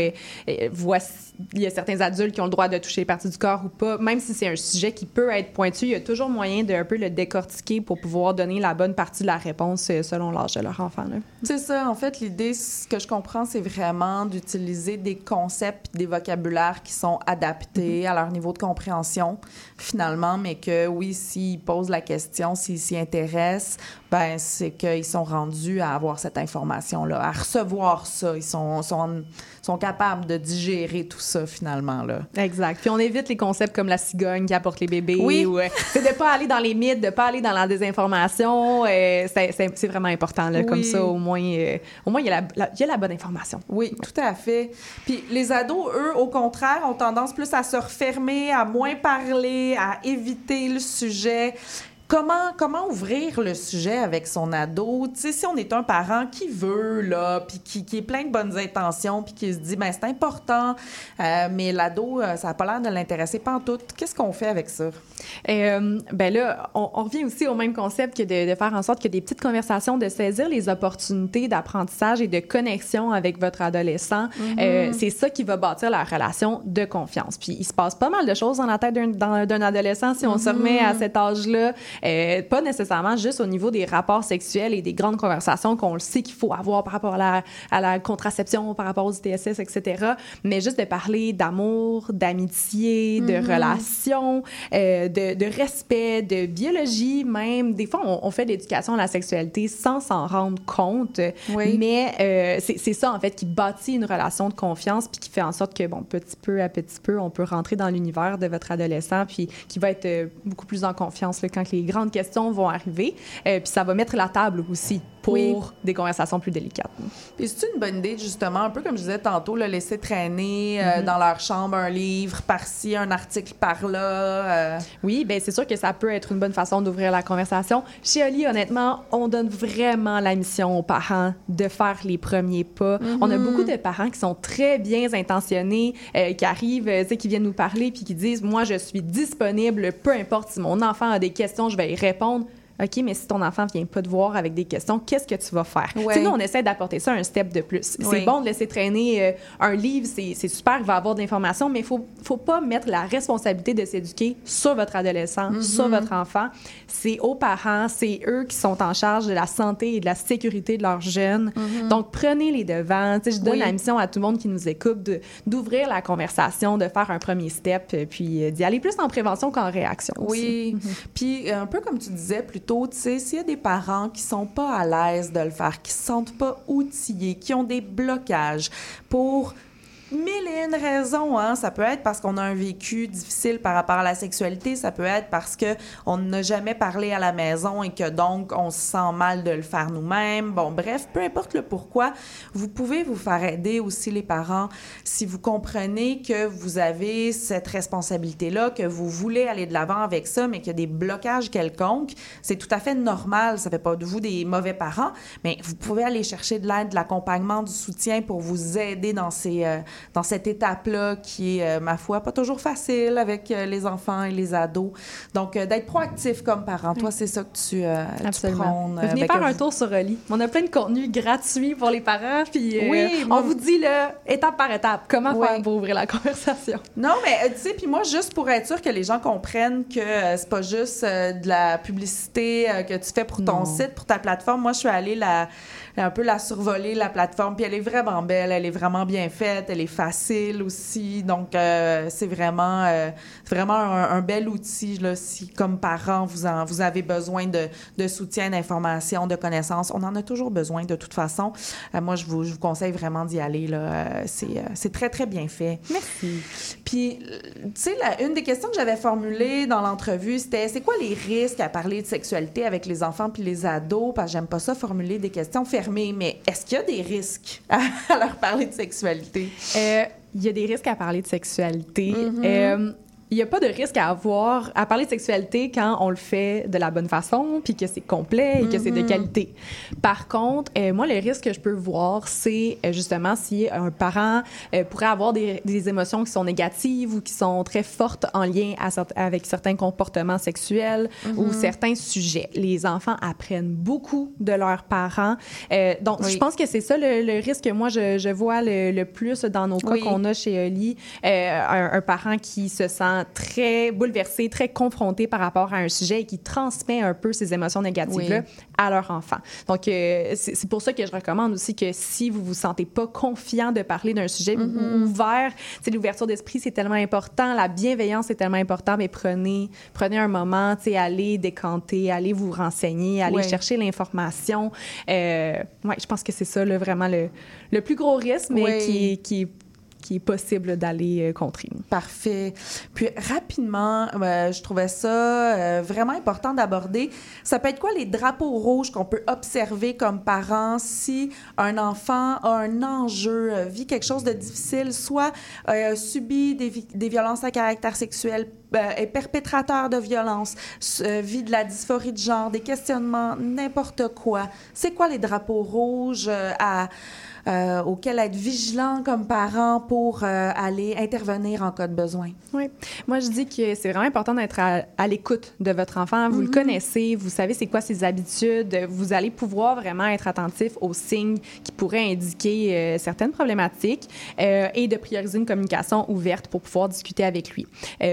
voici, il y a certains adultes qui ont le droit de toucher les parties du corps ou pas. Même si c'est un sujet qui peut être pointu, il y a toujours moyen de un peu le décortiquer pour pouvoir donner la bonne partie de la réponse euh, selon l'âge de leur enfant. C'est ça, en fait, l'idée, ce que je comprends, c'est vraiment d'utiliser des concepts, des vocabulaires qui sont adaptés à leur niveau de compréhension, finalement, mais que oui, s'ils posent la question, s'ils s'y intéressent, ben c'est qu'ils sont rendus à avoir cette information-là, à recevoir ça. Ils sont, sont, sont capables de digérer tout ça, finalement, là. Exact. Puis on évite les concepts comme la cigogne qui apporte les bébés. Oui. Ou, euh, c'est de pas aller dans les mythes, de pas aller dans la désinformation. euh, c'est, vraiment important. Là, Comme ça, au moins, euh, au moins il y, a la, la- il y a la bonne information. Oui, tout à fait. Puis les ados, eux, au contraire, ont tendance plus à se refermer, à moins parler, à éviter le sujet. Comment, comment ouvrir le sujet avec son ado? Tu sais, si on est un parent qui veut, là, puis qui, qui est plein de bonnes intentions, puis qui se dit, ben c'est important, euh, mais l'ado, euh, ça n'a pas l'air de l'intéresser pas en tout. Qu'est-ce qu'on fait avec ça? Euh, ben là, on, on revient aussi au même concept que de, de faire en sorte que des petites conversations, de saisir les opportunités d'apprentissage et de connexion avec votre adolescent. Euh, c'est ça qui va bâtir la relation de confiance. Puis il se passe pas mal de choses dans la tête d'un- adolescent si on se Mhm. remet à cet âge-là. Euh, pas nécessairement juste au niveau des rapports sexuels et des grandes conversations qu'on le sait qu'il faut avoir par rapport à la, à la contraception, par rapport aux ITSS, etc. Mais juste de parler d'amour, d'amitié, de Mhm. relations, euh, de, de respect, de biologie même. Des fois, on, on fait de l'éducation à la sexualité sans s'en rendre compte. Oui. Mais euh, c'est ça, en fait, qui bâtit une relation de confiance puis qui fait en sorte que, bon, petit peu à petit peu, on peut rentrer dans l'univers de votre adolescent puis qui va être beaucoup plus en confiance là, quand les grandes questions vont arriver. Euh, puis ça va mettre la table aussi pour Oui. des conversations plus délicates. Puis c'est une bonne idée, justement, un peu comme je disais tantôt, le laisser traîner euh, Mhm. dans leur chambre un livre par-ci, un article par-là. euh. Oui, ben c'est sûr que ça peut être une bonne façon d'ouvrir la conversation. Chez Oli, honnêtement, on donne vraiment la mission aux parents de faire les premiers pas. On a Mhm. beaucoup de parents qui sont très bien intentionnés, euh, qui arrivent, tu sais, qui viennent nous parler puis qui disent moi je suis disponible, peu importe si mon enfant a des questions, je vais y répondre. OK, mais si ton enfant vient pas te voir avec des questions, qu'est-ce que tu vas faire? Ouais. Tu sais, nous, on essaie d'apporter ça un step de plus. C'est bon de laisser traîner euh, un livre, c'est super, il va avoir de l'information, mais il faut, faut pas mettre la responsabilité de s'éduquer sur votre adolescent, Mhm. sur votre enfant. C'est aux parents, c'est eux qui sont en charge de la santé et de la sécurité de leurs jeunes. Mhm. Donc, prenez les devants. Tu sais, je donne Oui. la mission à tout le monde qui nous écoute d'ouvrir la conversation, de faire un premier step, euh, puis euh, d'y aller plus en prévention qu'en réaction. aussi. Oui. Puis euh, un peu comme tu disais plus tôt, tu sais, s'il y a des parents qui sont pas à l'aise de le faire, qui se sentent pas outillés, qui ont des blocages pour mille et une raisons. Hein. Ça peut être parce qu'on a un vécu difficile par rapport à la sexualité. Ça peut être parce que on n'a jamais parlé à la maison et que donc on se sent mal de le faire nous-mêmes. Bon, bref, peu importe le pourquoi, vous pouvez vous faire aider aussi les parents si vous comprenez que vous avez cette responsabilité-là, que vous voulez aller de l'avant avec ça, mais qu'il y a des blocages quelconques. C'est tout à fait normal. Ça fait pas de vous des mauvais parents, mais vous pouvez aller chercher de l'aide, de l'accompagnement, du soutien pour vous aider dans ces euh, dans cette étape-là qui est, euh, ma foi, pas toujours facile avec euh, les enfants et les ados. Donc, euh, d'être proactif comme parent. Toi, c'est ça que tu, tu prônes, Venez avec faire un tour sur Oli. On a plein de contenu gratuit pour les parents. Puis Oui, on vous dit là, étape par étape, comment faire pour ouvrir la conversation. Non, mais tu sais, puis moi, juste pour être sûr que les gens comprennent que c'est pas juste de la publicité que tu fais pour ton site, pour ta plateforme. Moi, je suis allée la, un peu la survoler, la plateforme, puis elle est vraiment belle, elle est vraiment bien faite, elle est facile aussi. Donc, euh, c'est vraiment, euh, vraiment un, un bel outil, là, si comme parent, vous, en, vous avez besoin de, de soutien, d'information, de connaissances. On en a toujours besoin de toute façon. Euh, moi, je vous, je vous conseille vraiment d'y aller. Là. C'est, très, très bien fait. Merci. Puis, tu sais, une des questions que j'avais formulées dans l'entrevue, c'était c'est quoi les risques à parler de sexualité avec les enfants puis les ados? Parce que j'aime pas ça formuler des questions mais est-ce qu'il y a des risques à, à leur parler de sexualité? Euh, Il y a des risques à parler de sexualité. Mhm. Euh, il n'y a pas de risque à avoir à parler de sexualité quand on le fait de la bonne façon, puis que c'est complet et que c'est de Mhm. qualité. Par contre, euh, moi, le risque que je peux voir, c'est euh, justement si un parent euh, pourrait avoir des, des émotions qui sont négatives ou qui sont très fortes en lien à avec certains comportements sexuels ou Mhm. certains sujets. Les enfants apprennent beaucoup de leurs parents. Donc, Oui. je pense que c'est ça le, le risque que moi, je, je vois le, le plus dans nos cas Oui. qu'on a chez Oli. Un, un parent qui se sent très bouleversé, très confronté par rapport à un sujet et qui transmet un peu ces émotions négatives-là Oui. à leur enfant. Donc, euh, c'est pour ça que je recommande aussi que si vous vous sentez pas confiant de parler d'un sujet Mhm. ou ouvert, c'est l'ouverture d'esprit, c'est tellement important, la bienveillance, c'est tellement important, mais prenez, prenez un moment, tu sais, allez décanter, allez vous renseigner, allez chercher l'information. Euh, ouais, je pense que c'est ça, là, vraiment le, le plus gros risque, mais qui, est- qui, est- qui est possible d'aller euh, contrer. Parfait. Puis rapidement, euh, je trouvais ça euh, vraiment important d'aborder. Ça peut être quoi les drapeaux rouges qu'on peut observer comme parents si un enfant a un enjeu, vit quelque chose de difficile, soit subit des, des violences à caractère sexuel, est perpétrateur de violences, vit de la dysphorie de genre, des questionnements, n'importe quoi. C'est quoi les drapeaux rouges à euh, auxquels être vigilant comme parent pour euh, aller intervenir en cas de besoin. Oui. Moi, je dis que c'est vraiment important d'être à, à l'écoute de votre enfant. Vous le connaissez, vous savez c'est quoi ses habitudes. Vous allez pouvoir vraiment être attentif aux signes qui pourraient indiquer euh, certaines problématiques et de prioriser une communication ouverte pour pouvoir discuter avec lui.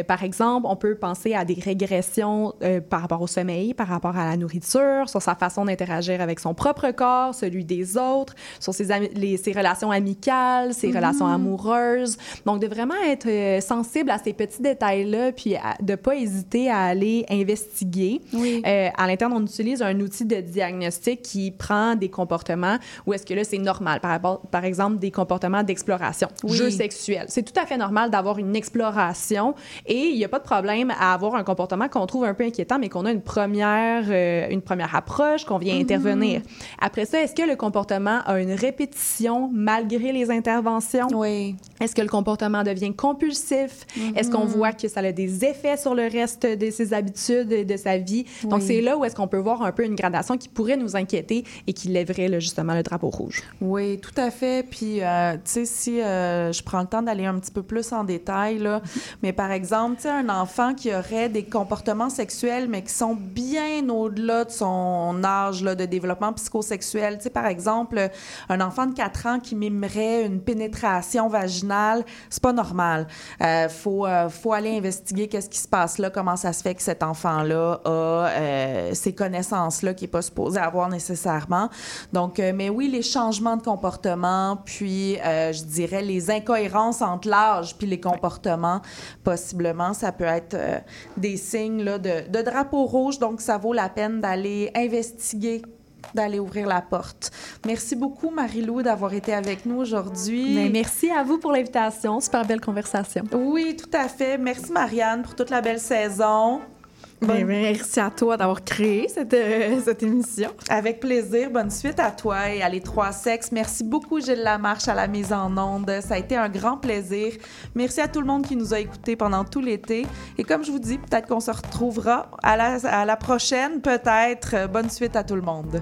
Par exemple, on peut penser à des régressions par rapport au sommeil, par rapport à la nourriture, sur sa façon d'interagir avec son propre corps, celui des autres, sur ses, ami- les, ses relations amicales, ses relations amoureuses. Donc, de vraiment être euh, sensible à ces petits détails-là, puis à- de pas hésiter à aller investiguer. Oui. Euh, à l'interne, on utilise un outil de diagnostic qui prend des comportements où est-ce que là, c'est normal. Par, rapport- par exemple, des comportements d'exploration, Oui. jeux sexuels. C'est tout à fait normal d'avoir une exploration et il n'y a pas de problème à avoir un comportement qu'on trouve un peu inquiétant, mais qu'on a une première, euh, une première approche, qu'on vient intervenir. Après ça, est-ce que le comportement a une répétition malgré les interventions? Oui. Est-ce que le comportement devient compulsif? Est-ce qu'on voit que ça a des effets sur le reste de ses habitudes et de sa vie? Donc, c'est là où est-ce qu'on peut voir un peu une gradation qui pourrait nous inquiéter et qui lèverait là, justement le drapeau rouge. Oui, tout à fait. Puis, euh, tu sais, si euh, je prends le temps d'aller un petit peu plus en détail, là, mais par exemple, tu sais, un enfant qui aurait des comportements sexuels, mais qui sont bien au-delà de son âge là, de développement psychosexuel. Tu sais, par exemple, un enfant de 4 ans qui mimerait une pénétration vaginale, c'est pas normal. Euh, faut, euh, faut aller investiguer qu'est-ce qui se passe là, comment ça se fait que cet enfant-là a euh, ces connaissances-là qu'il n'est pas supposé avoir nécessairement. Donc, euh, mais oui, les changements de comportement, puis je dirais les incohérences entre l'âge puis les comportements, possiblement, ça peut être des signes là, de drapeau rouge. Donc, ça vaut la peine d'aller investiguer d'aller ouvrir la porte. Merci beaucoup, Marie-Lou, d'avoir été avec nous aujourd'hui. Merci à vous pour l'invitation. Super belle conversation. Oui, tout à fait. Merci, Marianne, pour toute la belle saison. Merci à toi d'avoir créé cette, euh, cette émission. Avec plaisir. Bonne suite à toi et à les trois sexes. Merci beaucoup, Gilles Lamarche, à la mise en onde. Ça a été un grand plaisir. Merci à tout le monde qui nous a écoutés pendant tout l'été. Et comme je vous dis, peut-être qu'on se retrouvera à la, à la prochaine, peut-être. Bonne suite à tout le monde.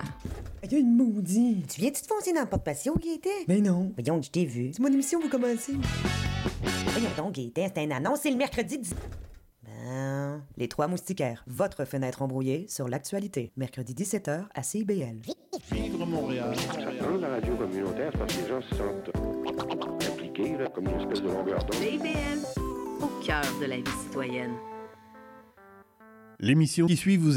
Il y a une maudite. Tu viens-tu te foncer dans le porte-patio, Gaëtan? Mais non. Voyons, je t'ai vu. C'est mon émission, vous commencez. Voyons donc, Gaëtan, c'est un annonce, c'est le mercredi 10... Ben, les Trois Moustiquaires, votre fenêtre embrouillée sur l'actualité. Mercredi 17h à CIBL. Vivre Montréal. Dans la radio communautaire, parce que les gens se sentent impliqués, là, comme une espèce de longueur d'onde. CIBL, au cœur de la vie citoyenne. L'émission qui suit vous